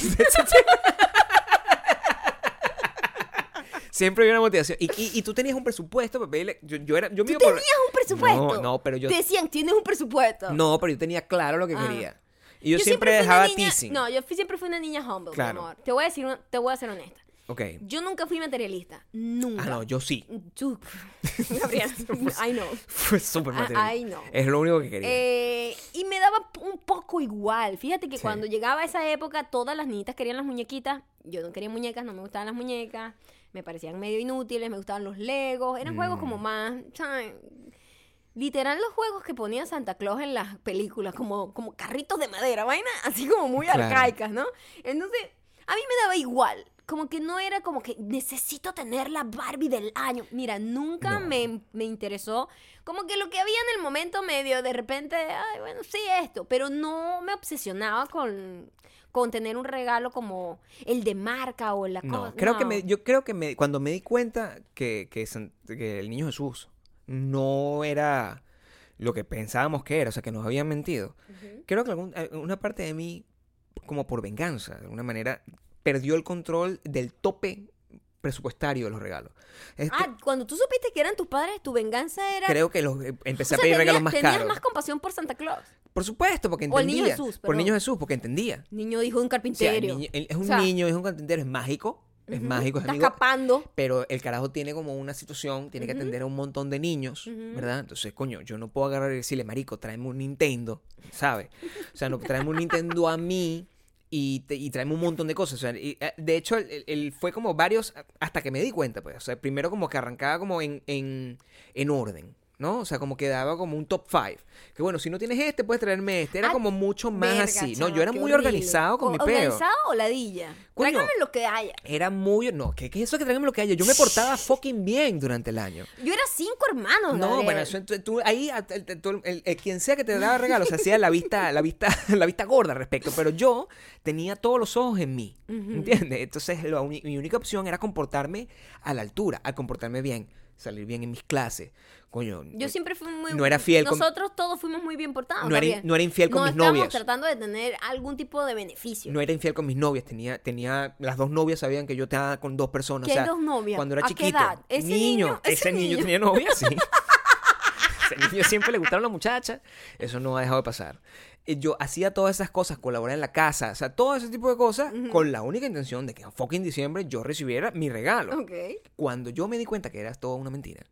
Siempre había una motivación. Y, y, y tú tenías un presupuesto pedirle. Yo, yo era. Yo me ¿Tú por- tenías un presupuesto? No, no, pero yo. Te decían, tienes un presupuesto. No, pero yo tenía claro lo que Ah. quería. Y yo, siempre, una dejaba niña- teasing. No, yo fui- siempre fui una niña humble, Claro. mi amor. Te voy a decir, una- te voy a ser honesta. Ok. Yo nunca fui materialista. Nunca. Ah, no, yo sí. Tú, Gabriel, I know. Fue súper Ah, material. ay, no. Es lo único que quería. Eh, y me daba un poco igual. Fíjate que Sí. cuando llegaba esa época, todas las niñitas querían las muñequitas. Yo no quería muñecas, no me gustaban las muñecas. Me parecían medio inútiles, me gustaban los legos. Eran juegos Mm. como más, ¿sabes? Literal los juegos que ponía Santa Claus en las películas, como, como carritos de madera, vaina, así como muy Claro. arcaicas, ¿no? Entonces, a mí me daba igual. Como que no era como que necesito tener la Barbie del año. Mira, nunca No. me, me interesó. Como que lo que había en el momento medio, de repente, ay, bueno, sí, esto. Pero no me obsesionaba con, con tener un regalo como el de marca o la no, cosa. creo que no. me, yo creo que me, cuando me di cuenta que, que, San- que el niño Jesús no era lo que pensábamos que era, o sea, que nos habían mentido, creo que algún- una parte de mí, como por venganza, de alguna manera, perdió el control del tope presupuestario de los regalos. Ah, cuando tú supiste que eran tus padres, tu venganza era... creo que los, eh, empecé O sea, a pedir tenías- regalos más tenías caros. más compasión por Santa Claus. Por supuesto, porque O el entendía. niño Jesús, por niño. Jesús, porque entendía. Niño hijo de un O sea, carpintero. niño- es un O sea, niño, es un carpintero, es mágico, es mágico, es Está amigo. escapando. Pero el carajo tiene como una situación, tiene que atender a un montón de niños. ¿verdad? Entonces, coño, yo no puedo agarrar y decirle, marico, tráeme un Nintendo, ¿sabes? O sea, no, tráeme un Nintendo a mí y, te- y tráeme un montón de cosas. O sea, y, eh, de hecho, él fue como varios, hasta que me di cuenta, pues. O sea, primero como que arrancaba como en, en, en orden. ¿No? O sea, como que daba como un top five. Que bueno, si no tienes este, puedes traerme este. Era Ah, como mucho más Verga, así. No, yo era muy horrible. organizado con O- mi peo. ¿Organizado o ladilla? Coño. Tráigame lo que haya. Era muy... No, ¿qué, qué es eso que tráigame lo que haya? Yo me portaba fucking bien durante el año. Yo era cinco hermanos, No, Gabriel. bueno, eso, tú, tú- ahí el, quien sea que te daba regalos hacía la vista, la vista, la vista gorda al respecto, pero yo tenía todos los ojos en mí, ¿entiendes? Entonces uni- mi única opción era comportarme a la altura, a comportarme bien. salir bien en mis clases. Coño, Yo siempre fui muy... No era fiel con- Nosotros todos fuimos muy bien portados. no, era, no era infiel con no mis novias. tratando de tener algún tipo de beneficio. No era infiel con mis novias. Tenía, tenía, las dos novias sabían que yo estaba con dos personas. ¿Qué o sea, dos novias? Cuando era ¿A qué chiquito. edad? ¿Ese niño? Ese, ¿Ese niño, niño? tenía novia, sí. ese niño siempre le gustaron las muchachas. Eso no ha dejado de pasar. Eh, Yo hacía todas esas cosas, colaborar en la casa, o sea, todo ese tipo de cosas, con la única intención de que en fucking diciembre yo recibiera mi regalo. Ok. Cuando yo me di cuenta que era toda una mentira,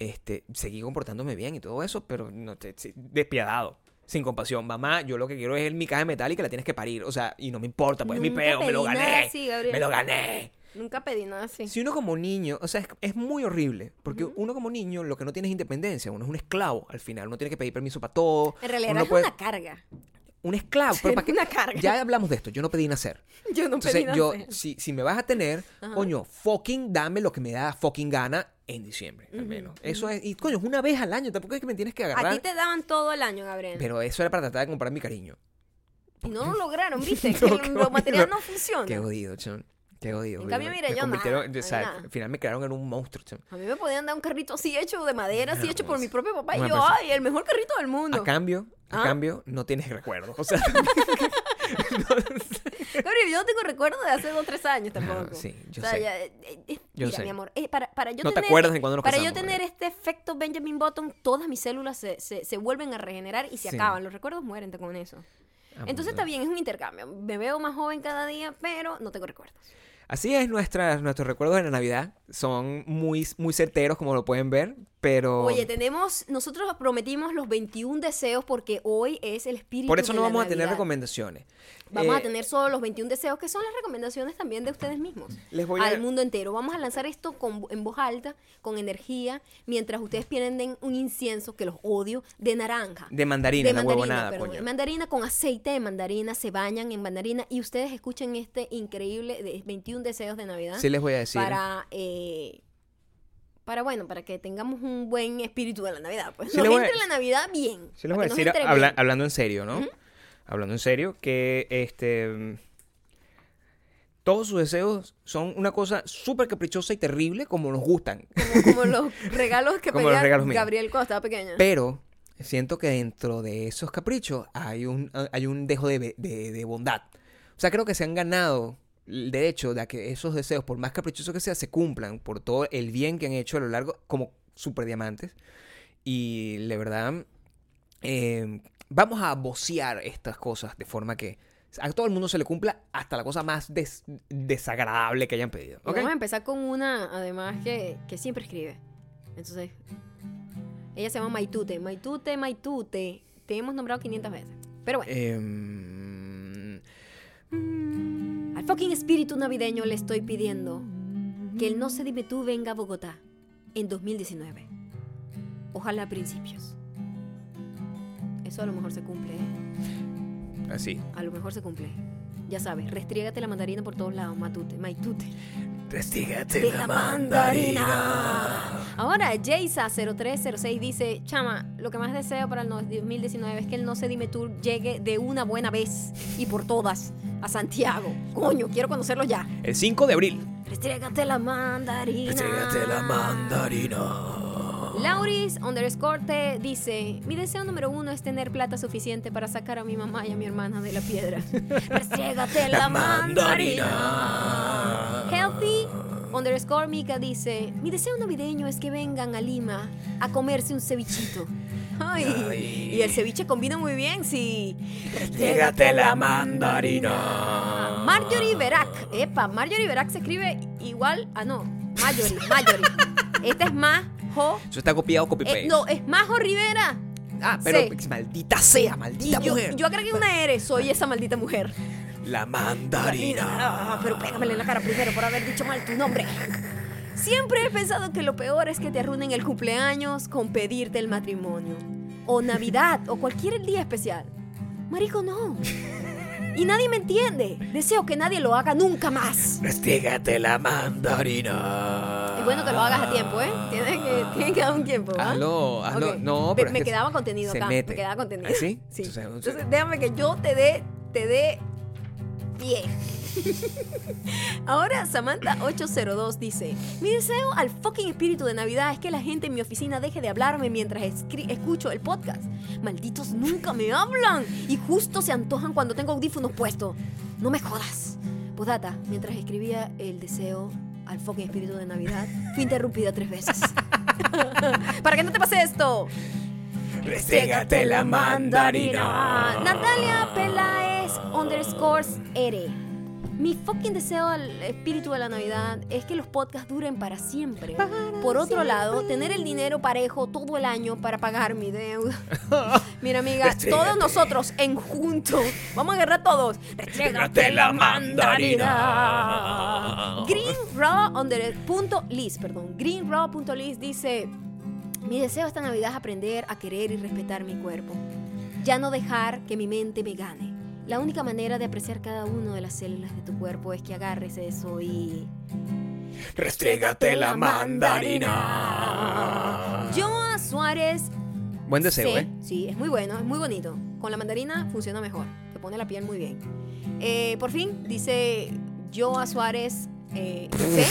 este, seguí comportándome bien y todo eso, pero no te, despiadado, sin compasión. Mamá, yo lo que quiero es mi caja de metal y que la tienes que parir. O sea, y no me importa, pues es mi peo, me lo nada gané. así, Gabriel. me lo gané. Nunca pedí nada así. Si uno como niño, o sea, es, es muy horrible, porque uno como niño lo que no tiene es independencia, uno es un esclavo al final, uno tiene que pedir permiso para todo. En realidad uno no es puede- una carga. un esclavo, pero para una carga. Ya hablamos de esto, yo no pedí nacer. Yo no Entonces, pedí nada yo, si, si me vas a tener, Ajá. coño, fucking dame lo que me da fucking gana en diciembre, al menos. Eso es, y coño, es una vez al año, tampoco es que me tienes que A agarrar. ti te daban todo el año, Gabriel. Pero eso era para tratar de comprar mi cariño. Y no lo lograron, ¿viste? No, que qué lo, lo material jodido. no funciona. Qué jodido, chon. Qué jodido. En cambio, mira, me yo nada, o sea, nada. al final me crearon en un monstruo, chon. A mí me podían dar un carrito así hecho de madera, así hecho por mi propio papá. Y yo, ay, el mejor carrito del mundo. A cambio, a ¿Ah? cambio, no tienes recuerdos. O sea, Gabriel, yo no tengo recuerdo de hace dos o tres años tampoco. Sí, yo o sea, sé. ya, eh, eh, Yo mira, sé. mi amor, eh, para, para yo No te tener, acuerdas de cuándo nos Para yo tener este efecto Benjamin Button, todas mis células se, se, se vuelven a regenerar y se Sí. acaban. Los recuerdos mueren con eso. Ah, Entonces está bien, es un intercambio. Me veo más joven cada día, pero no tengo recuerdos. Así es, nuestras, nuestros recuerdos de la Navidad son muy, muy certeros, como lo pueden ver, pero Oye, tenemos, nosotros prometimos los 21 deseos porque hoy es el espíritu por eso de no la vamos a tener recomendaciones. Vamos a Eh, tener solo los 21 deseos, que son las recomendaciones también de ustedes mismos. Les voy a- Al mundo entero. Vamos a lanzar esto con, en voz alta, con energía, mientras ustedes prenden un incienso, que los odio, de naranja. De mandarina, la mandarina, huevonada, perdón, coño. de mandarina con aceite de mandarina, se bañan en mandarina y ustedes escuchen este increíble de 21 deseos de Navidad. Sí les voy a decir. Para, eh, para, bueno, para que tengamos un buen espíritu de la Navidad. Pues Sí nos a- entre la Navidad bien. Sí les voy a decir, habla- hablando en serio, ¿no? Hablando en serio, que este... Todos sus deseos son una cosa súper caprichosa y terrible como nos gustan. como, como los regalos que pedía regalos míos. Gabriel cuando estaba pequeña. Pero siento que dentro de esos caprichos hay un, hay un dejo de, de- de bondad. O sea, creo que se han ganado el derecho de que esos deseos, por más caprichosos que sean, se cumplan por todo el bien que han hecho a lo largo, como super diamantes. Y de verdad, eh, vamos a vocear estas cosas de forma que a todo el mundo se le cumpla hasta la cosa más des- desagradable que hayan pedido. Y ¿ok? Vamos a empezar con una, además, que, que siempre escribe. Entonces, ella se llama Maitute. Maitute, Maitute. Te hemos nombrado 500 veces. Pero bueno, Em, al fucking espíritu navideño le estoy pidiendo que el no se dime tú venga a Bogotá en 2019. Ojalá a principios. Eso a lo mejor se cumple, ¿eh? así. A lo mejor se cumple. Ya sabes, restriégate la mandarina por todos lados, Matute, Maitute. Investígate de la mandarina. Ahora, Jaysa0306 dice, chama, lo que más deseo para el no- 2019 es que el No Se Dime Tour llegue de una buena vez y por todas a Santiago. Coño, quiero conocerlo ya. El 5 de abril. Restrégate la mandarina. mandarina. Lauris underscore te dice, mi deseo número uno es tener plata suficiente para sacar a mi mamá y a mi hermana de la piedra. Restrégate la mandarina. Healthy underscore Mika dice, mi deseo navideño es que vengan a Lima a comerse un cevichito. Ay, y el ceviche combina muy bien, sí. Restrégate la mandarina. Marjorie Verac. Epa, Marjorie Verac se escribe igual. Ah, no. Marjorie, Marjorie. Este es Majo. Eso está copiado copy eh, paste. no, es Majo Rivera. ah, pero sí. maldita sea, maldita yo, mujer. yo agregué una R, soy esa maldita mujer. La mandarina. Ah, pero pégamele en la cara primero por haber dicho mal tu nombre. Siempre he pensado que lo peor es que te arruinen el cumpleaños con pedirte el matrimonio. O Navidad, o cualquier día especial. Marico, no. Y nadie me entiende. Deseo que nadie lo haga nunca más. Restrégate la mandarina. Es bueno que lo hagas a tiempo, ¿eh? Tienes que, tienes que dar un tiempo, ¿ah? Hazlo, hazlo. No, pero me, es que quedaba contenido acá. mete. Me quedaba contenido. ¿Ah, sí? Sí. Entonces, Entonces, déjame que yo te dé, te dé Bien. Ahora Samantha802 dice, mi deseo al fucking espíritu de Navidad es que la gente en mi oficina deje de hablarme mientras escucho el podcast. Malditos nunca me hablan y justo se antojan cuando tengo audífonos puestos. No me jodas. Podata, mientras escribía el deseo al fucking espíritu de Navidad, fui interrumpida tres veces. Para que no te pase esto. Restrégate la mandarina. Natalia Peláez underscores R. Mi fucking deseo al espíritu de la Navidad es que los podcasts duren para siempre. Por otro lado, tener el dinero parejo todo el año para pagar mi deuda. Mira, amiga, Restrégate. todos nosotros en juntos. Vamos a agarrar todos. Restrégate la mandarina. Green Raw under, punto Liz, perdón. Green Raw punto Liz dice: Mi deseo esta Navidad es aprender a querer y respetar mi cuerpo. Ya no dejar que mi mente me gane. La única manera de apreciar cada una de las células de tu cuerpo es que agarres eso y. Restrégate la mandarina. Joa Suárez. Buen deseo. ¿eh? Sí, es muy bueno, es muy bonito. Con la mandarina funciona mejor. Te pone la piel muy bien. Eh, por fin, dice Joa Suárez. Eh, C.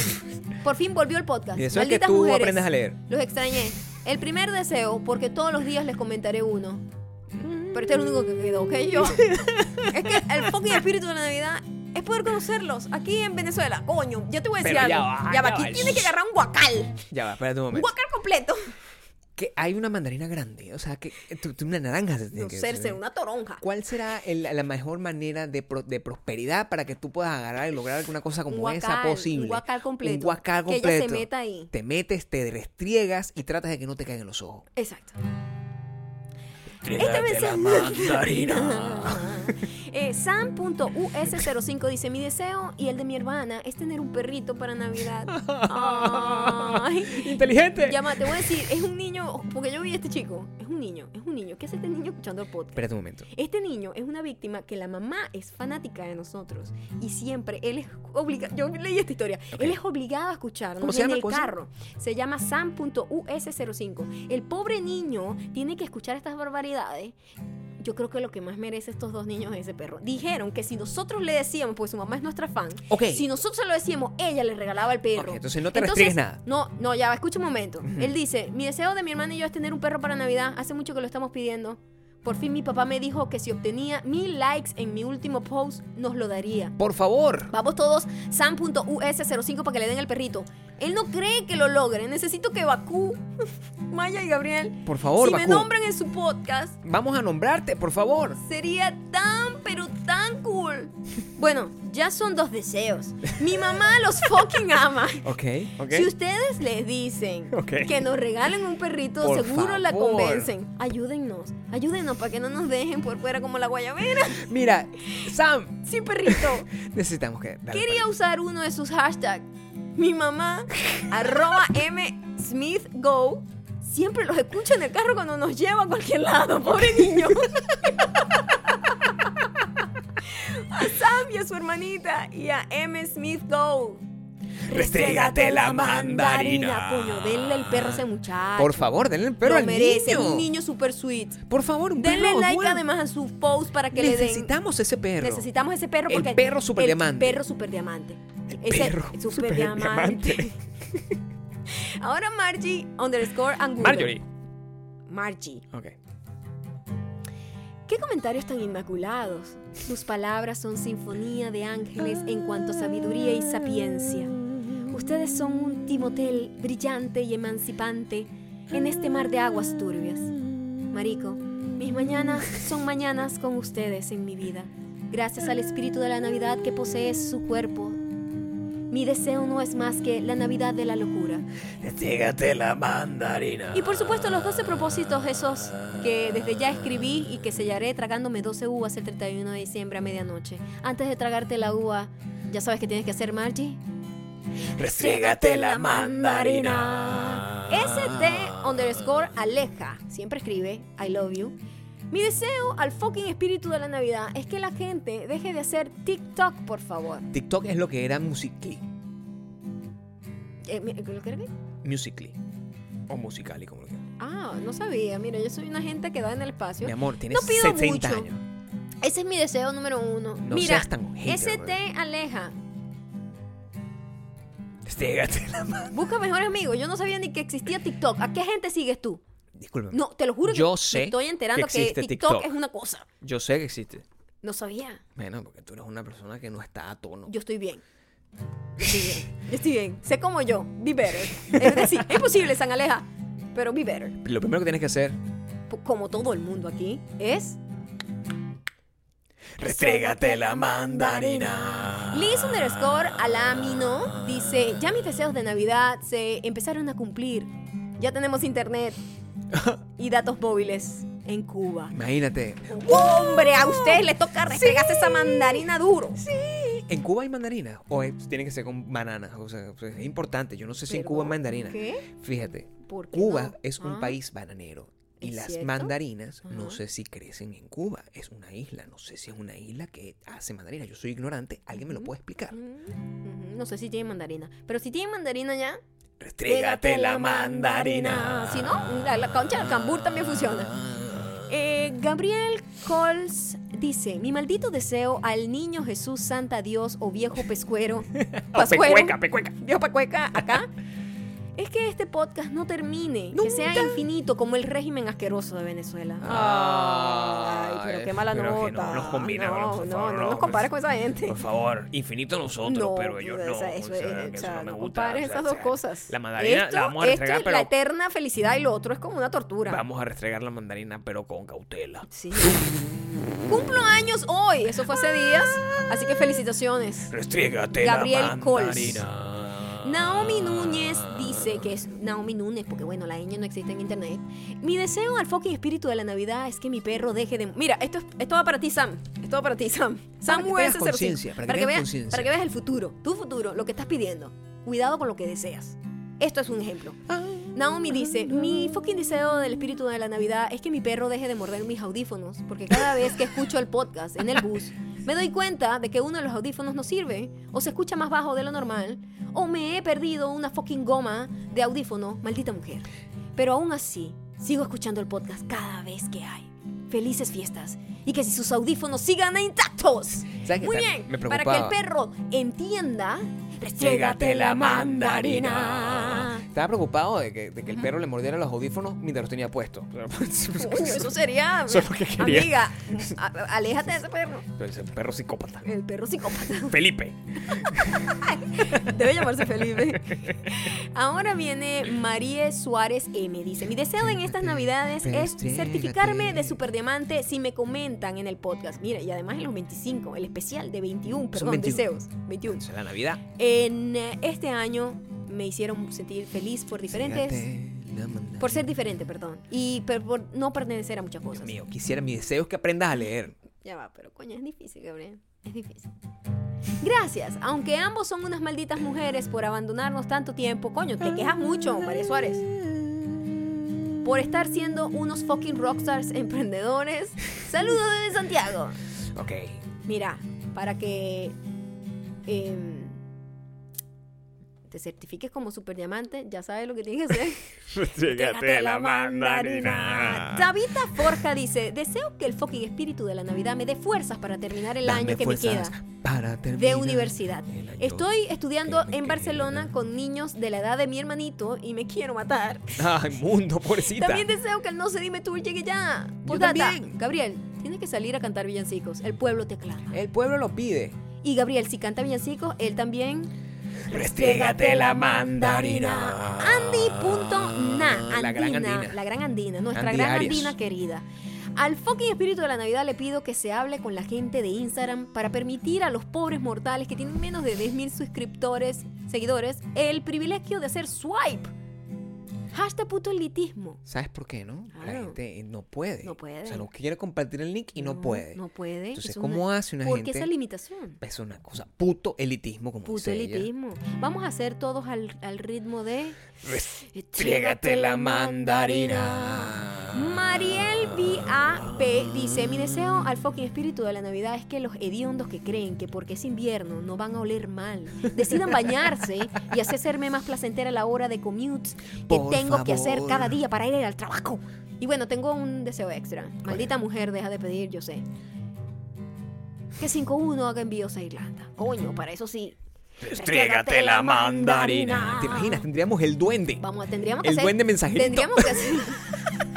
Por fin volvió el podcast. Y deseo es que Malditas tú mujeres. aprendas a leer. Los extrañé. El primer deseo, porque todos los días les comentaré uno. Pero este es el único que quedó, ¿ok? Yo. es que el fucking espíritu de la Navidad es poder conocerlos aquí en Venezuela. Coño, yo te voy a decir algo. ya va, ya va, ya aquí tienes que agarrar un guacal. Ya va, espérate un Un momento. guacal completo. Que hay una mandarina grande. O sea, que tú, tú una naranja. No ser, ser una toronja. ¿Cuál será el- la mejor manera de, pro- de prosperidad para que tú puedas agarrar y lograr una cosa como Un esa posible? un guacal completo. Un guacal Que ella completo. se meta ahí. Te metes, te restriegas y tratas de que no te caigan los ojos. Exacto. Este mensaje. Eh, Sam.us05 dice: Mi deseo y el de mi hermana es tener un perrito para Navidad. Ay. Inteligente. Llama, te voy a decir, es un niño, porque yo vi a este chico, es un niño, es un niño. ¿Qué hace este niño escuchando el podcast? Espérate un momento. Este niño es una víctima que la mamá es fanática de nosotros y siempre él es obligado, yo leí esta historia, él es obligado a escucharnos ¿Cómo se en el ¿Cómo se llama? carro. Se llama Sam.us05. El pobre niño tiene que escuchar estas barbaridades. Yo creo que lo que más merece estos dos niños es ese perro. Dijeron que si nosotros le decíamos, pues su mamá es nuestra fan, Ok. si nosotros se lo decíamos, ella le regalaba el perro. Ok, entonces no te restriegues nada. No, no, ya escucha un momento. Él dice, mi deseo de mi hermana y yo es tener un perro para Navidad. Hace mucho que lo estamos pidiendo. Por fin mi papá me dijo que si obtenía mil likes en mi último post, nos lo daría. Por favor. Vamos todos, sam.us05 para que le den el perrito. Él no cree que lo logre. Necesito que Bakú, Maya y Gabriel, Por favor, si me Bakú. nombran en su podcast, Vamos a nombrarte, por favor. sería tan, pero tan cool. Bueno, ya son dos deseos. Mi mamá los fucking ama. Ok, ok. Si ustedes les dicen que nos regalen un perrito, Por seguro la convencen. Ayúdennos, ayúdennos para que no nos dejen por fuera como la guayabera. Mira, Sam, Sí, perrito. necesitamos que. Quería usar uno de sus hashtags. Mi mamá, arroba M Smith Go. Siempre los escucha en el carro cuando nos lleva a cualquier lado, pobre niño. A Sam y a su hermanita y a M Smith Go. Restrégate la mandarina. Coño, denle el perro a ese muchacho. Por favor, denle el perro Lo al merece, niño. un niño super sweet. Por favor, un Denle perro like bueno. además a su post para que le den. Necesitamos ese perro. Necesitamos ese perro El porque perro superdiamante. El perro super diamante. El Ese perro superdiamante. superdiamante. Ahora Margie underscore Angulo. Marjorie. Margie. Ok. ¿Qué comentarios tan inmaculados? Sus palabras son sinfonía de ángeles en cuanto a sabiduría y sapiencia. Ustedes son un timotel brillante y emancipante en este mar de aguas turbias. Marico, mis mañanas son mañanas con ustedes en mi vida. Gracias al espíritu de la Navidad que posee su cuerpo. Mi deseo no es más que la Navidad de la locura. Restrégate la mandarina. Y por supuesto los 12 propósitos esos que desde ya escribí y que sellaré tragándome 12 uvas el 31 de diciembre a medianoche. Antes de tragarte la uva, ¿ya sabes qué tienes que hacer, Margie? Restrégate la mandarina. ST underscore Aleja, siempre escribe I love you. Mi deseo al fucking espíritu de la Navidad es que la gente deje de hacer TikTok, por favor. TikTok es lo que era Musically. Eh, ¿Lo que era qué? Musically. O Musically, como lo quieras. Ah, no sabía. Mira, yo soy una gente que da en el espacio. Mi amor, tienes No pido 60 mucho. años. Ese es mi deseo número uno. No Mira, seas tan hater, ese te aleja. Estrégate la mano. Busca mejores amigos. Yo no sabía ni que existía TikTok. ¿A qué gente sigues tú? Discúlpame. No, te lo juro que Yo me sé estoy enterando que que, existe TikTok, TikTok. es una cosa. Yo sé que existe. No sabía. Bueno, porque tú eres una persona que no está a tono. Yo estoy bien. Yo estoy bien. Yo estoy bien. Sé como yo. Be better. Es decir, es posible, San Aleja. Pero be better. Lo primero que tienes que hacer. Como todo el mundo aquí, es Restrégate la mandarina. Liz underscore Alamino dice, ya mis deseos de Navidad se empezaron a cumplir. Ya tenemos internet y datos móviles en Cuba. Imagínate. ¡Hombre! A usted le toca restregarse esa mandarina duro. ¿En Cuba hay mandarina? ¿O es- tiene que ser con bananas? O sea, pues, es importante. Yo no sé si en Cuba hay Perdón, mandarina. ¿Qué? Fíjate, ¿Por qué Cuba no? es un Ah. país bananero. Y ¿Es las cierto? mandarinas, no Ajá. sé si crecen en Cuba. Es una isla. No sé si es una isla que hace mandarina. Yo soy ignorante. ¿Alguien me lo puede explicar? Mm, ujú, No sé si tiene mandarina. Pero si tiene mandarina ya. Restrégate la mandarina. Si no, la, la concha del cambur también funciona. Eh, Gabriel Coles dice: Mi maldito deseo al niño Jesús, Santa Dios o viejo pescuero. pascuero, pecueca, pecueca. Viejo pecueca acá. Es que este podcast no termine, que sea infinito como el régimen asqueroso de Venezuela. Ay, pero qué mala pero que nota. no nos combina, no, bro, por no, favor, no no, nos compares pues, con esa gente. Por favor, infinito nosotros, No, pero ellos no. o sea, eso o sea, es- que o sea, eso no me gusta. compares o sea, esas dos cosas. La mandarina esto, la vamos a esto es la eterna felicidad y lo otro es como una tortura. vamos a restregar la mandarina, pero con cautela. Sí. Cumplo años hoy, eso fue hace días, así que felicitaciones. Restrégate Gabriel la Coles. Naomi Núñez dice que es Naomi Núñez, porque bueno, la ñ no existe en internet. Mi deseo al fucking espíritu de la Navidad es que mi perro deje de. Mira, esto, es- esto va para ti, Sam. Esto va para ti, Sam. Sam que tengas US05. conciencia, para que veas, conciencia. para que veas el futuro. Tu futuro, lo que estás pidiendo. Cuidado con lo que deseas. Esto es un ejemplo. Naomi dice, mi fucking deseo del espíritu de la Navidad es que mi perro deje de morder mis audífonos, porque cada vez que escucho el podcast en el bus, me doy cuenta de que uno de los audífonos no sirve, o se escucha más bajo de lo normal, o me he perdido una fucking goma de audífono, maldita mujer. Pero aún así, sigo escuchando el podcast cada vez que hay. Felices fiestas. Y que si sus audífonos sigan intactos. ¿Sabes qué Muy bien. Me para que el perro entienda. Restrégate la mandarina. Estaba preocupado de que, de que el perro le mordiera los audífonos mientras los tenía puestos. Uh, eso sería. Eso es lo que quería. Amiga, a- aléjate de ese perro. Ese perro psicópata. El perro psicópata. Felipe. Debe llamarse Felipe. Ahora viene María Suárez M. Dice: Mi deseo en estas navidades es certificarme de superdemante si me comentan en el podcast. Mira, y además en los 25, el especial de 21, perdón, 21. deseos. 21. Es la Navidad. En eh, este año me hicieron sentir feliz por diferentes. Por ser diferente, perdón. Y per- por no pertenecer a muchas Dios cosas. mío, quisiera, mi deseo es que aprendas a leer. Ya va, pero coño, es difícil, Gabriel. Es difícil. Gracias, aunque ambos son unas malditas mujeres por abandonarnos tanto tiempo. Coño, te quejas mucho, María Suárez. Por estar siendo unos fucking rockstars emprendedores. Saludos desde Santiago. Ok. Mira, para que em, te certifiques como superdiamante, ya sabes lo que tienes que hacer. Restrégate la mandarina. Tabita Forja dice, deseo que el fucking espíritu de la Navidad me dé fuerzas para terminar el Dame año que me queda Para de universidad. Estoy estudiando en Barcelona queda. con niños de la edad de mi hermanito y me quiero matar. Ay, mundo, pobrecita. También deseo que el no se dime tú llegue ya. También. Gabriel, tienes que salir a cantar villancicos. El pueblo te aclama. El pueblo lo pide. Y Gabriel, si canta villancicos, él también. Restrégate la mandarina. Andy.na. La gran Andina, andina. La gran andina, nuestra Andy gran Arias. andina querida. Al fucking espíritu de la Navidad le pido que se hable con la gente de Instagram para permitir a los pobres mortales que tienen menos de 10.000 suscriptores, seguidores, el privilegio de hacer swipe. Hashtag puto elitismo. ¿Sabes por qué, no? La gente no puede. No puede. O sea, no quiere compartir el link y no, puede. No puede. Entonces, Es ¿cómo una- hace una ¿Por gente? qué esa limitación? Es una cosa. Puto elitismo, como Puto ella. elitismo. Vamos a hacer todos al, al ritmo de... Restrégate la mandarina. Mariel B.A.P. dice, mi deseo al fucking espíritu de la Navidad es que los hediondos que creen que porque es invierno no van a oler mal, decidan bañarse y hacerme más placentera la hora de commute que Por tengo que hacer favor. cada día para ir al trabajo. Y bueno, tengo un deseo extra. Maldita mujer, deja de pedir, yo sé. que 5-1 haga envíos a Irlanda. Coño, para eso sí. Restrégate la mandarina. ¿Te imaginas? Tendríamos el duende. Vamos, tendríamos que El hacer... duende mensajerito. Tendríamos que hacer...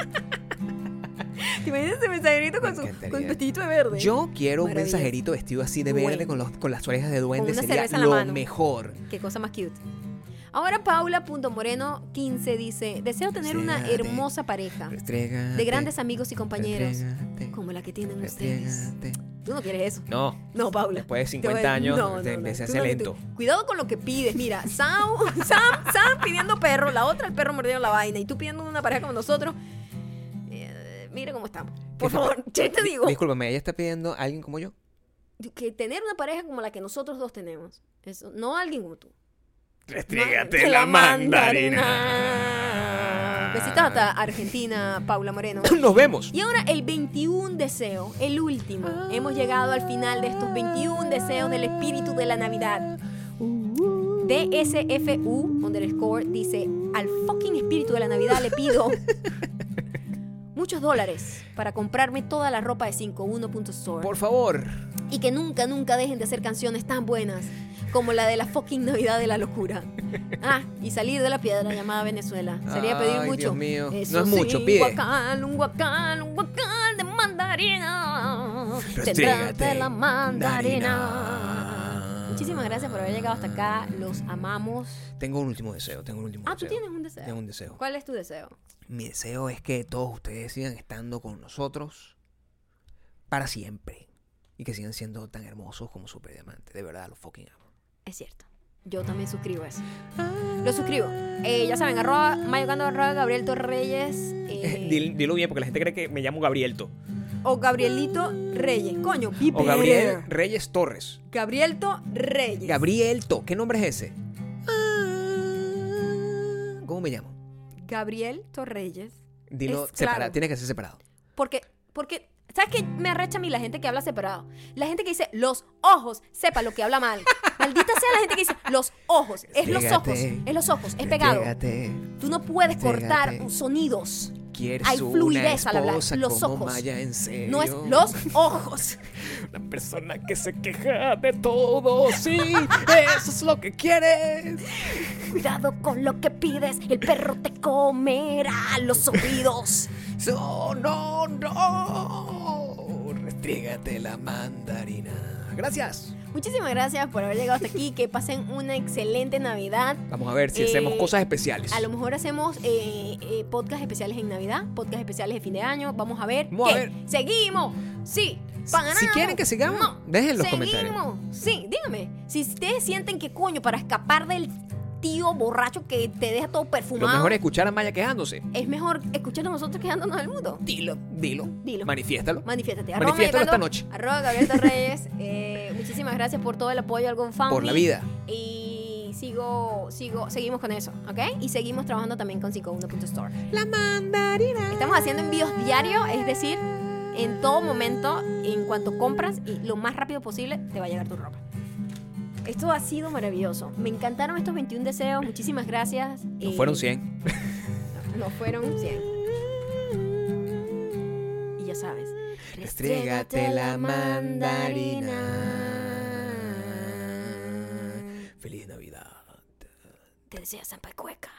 ¿Te imaginas ese mensajerito con, su, con vestidito de verde? Yo quiero un mensajerito vestido así de verde con, los, con las orejas de duende. Sería lo mano. mejor. Qué cosa más cute. Ahora Paula.moreno15 dice, deseo tener una hermosa pareja de grandes amigos y compañeros como la que tienen ustedes. Tú no quieres eso. No, No, Paula. Después de Te voy 50 a- años, no, te- no, no, se hace no- lento. Cuidado con lo que pides. Mira, Sam, Sam, Sam pidiendo perro, la otra el perro mordiendo la vaina y tú pidiendo una pareja como nosotros. Mira cómo estamos. Por ¿Qué favor, yo te digo Discúlpame, ella está pidiendo a alguien como yo. que tener una pareja como la que nosotros dos tenemos, eso, no alguien como tú. Restrégate Ma- la mandarina. mandarina. Besitos hasta Argentina, Paula Moreno. Nos vemos. Y ahora el 21 deseo, el último. Hemos llegado al final de estos 21 deseos del espíritu de la Navidad. DSFU underscore dice, al fucking espíritu de la Navidad le pido muchos dólares para comprarme toda la ropa de 51.store Por favor. y que nunca, nunca dejen de hacer canciones tan buenas como la de la fucking Navidad de la locura. Ah, y salir de la piedra llamada Venezuela. Sería pedir Ay, mucho. Dios mío. Eso No es mucho, sí, pide. Un guacal, un guacal, un guacal de mandarina. Tendrás de la mandarina. Muchísimas gracias por haber llegado hasta acá. Los amamos. Tengo un último deseo, tengo un último Ah, tú deseo. tienes un deseo. Tengo un deseo. ¿Cuál es tu deseo? Mi deseo es que todos ustedes sigan estando con nosotros para siempre. Y que sigan siendo tan hermosos como Super Diamante. De verdad, los fucking amo. Es cierto. Yo también suscribo eso. Lo suscribo. Eh, ya saben, arroba mayocando, arroba Gabriel Torreyes. eh, Dil- Dilo bien, porque la gente cree que me llamo Gabrielto. O Gabrielito Reyes. Coño, O Gabriel. Reyes Torres. Gabrielto Reyes. Gabrielto, ¿qué nombre es ese? ¿Cómo me llamo? Gabriel Torreyes. Dilo Es separado, claro. tiene que ser separado. Porque, porque, ¿sabes qué me arrecha a mí la gente que habla separado? La gente que dice los ojos, sepa lo que habla mal. Maldita sea la gente que dice los ojos, es los ojos, es los ojos, es pegado. Restrégate. Tú no puedes cortar sonidos. Quieres Hay fluidez al hablar. Los ojos. Maya, en serio. No es los ojos. Una persona que se queja de todo, sí, eso es lo que quieres. Cuidado con lo que pides, el perro te comerá los oídos. No, no, no. Restrégate la mandarina. Gracias. Muchísimas gracias por haber llegado hasta aquí. Que pasen una excelente Navidad. Vamos a ver si Eh, hacemos cosas especiales. A lo mejor hacemos eh, eh, podcast especiales en Navidad, podcast especiales de fin de año. Vamos a ver. Vamos a ver. Seguimos. Sí. Si quieren que sigamos, No. dejen en los Seguimos. Sí, dígame. Si ustedes sienten que coño, para escapar del tío borracho que te deja todo Lo perfumado, mejor es escuchar a Maya quejándose. es mejor escuchar a nosotros quedándonos del mundo. Dilo, dilo. Dilo. Manifiéstalo. Manifiéstate. Manifiéstalo esta noche. Arroba Gabriel Torreyes. Eh, muchísimas gracias por todo el apoyo al GoFundMe. Por la vida. Y sigo, sigo, seguimos con eso, ¿ok? Y seguimos trabajando también con 51.store. La mandarina. Estamos haciendo envíos diarios, es decir, en todo momento, en cuanto compras y lo más rápido posible, te va a llegar tu ropa. Esto ha sido maravilloso. Me encantaron estos 21 deseos. Muchísimas gracias. No eh, fueron 100. No, fueron 100. Y ya sabes. Restrégate la mandarina. Feliz Navidad. Te desea Sampa Cueca.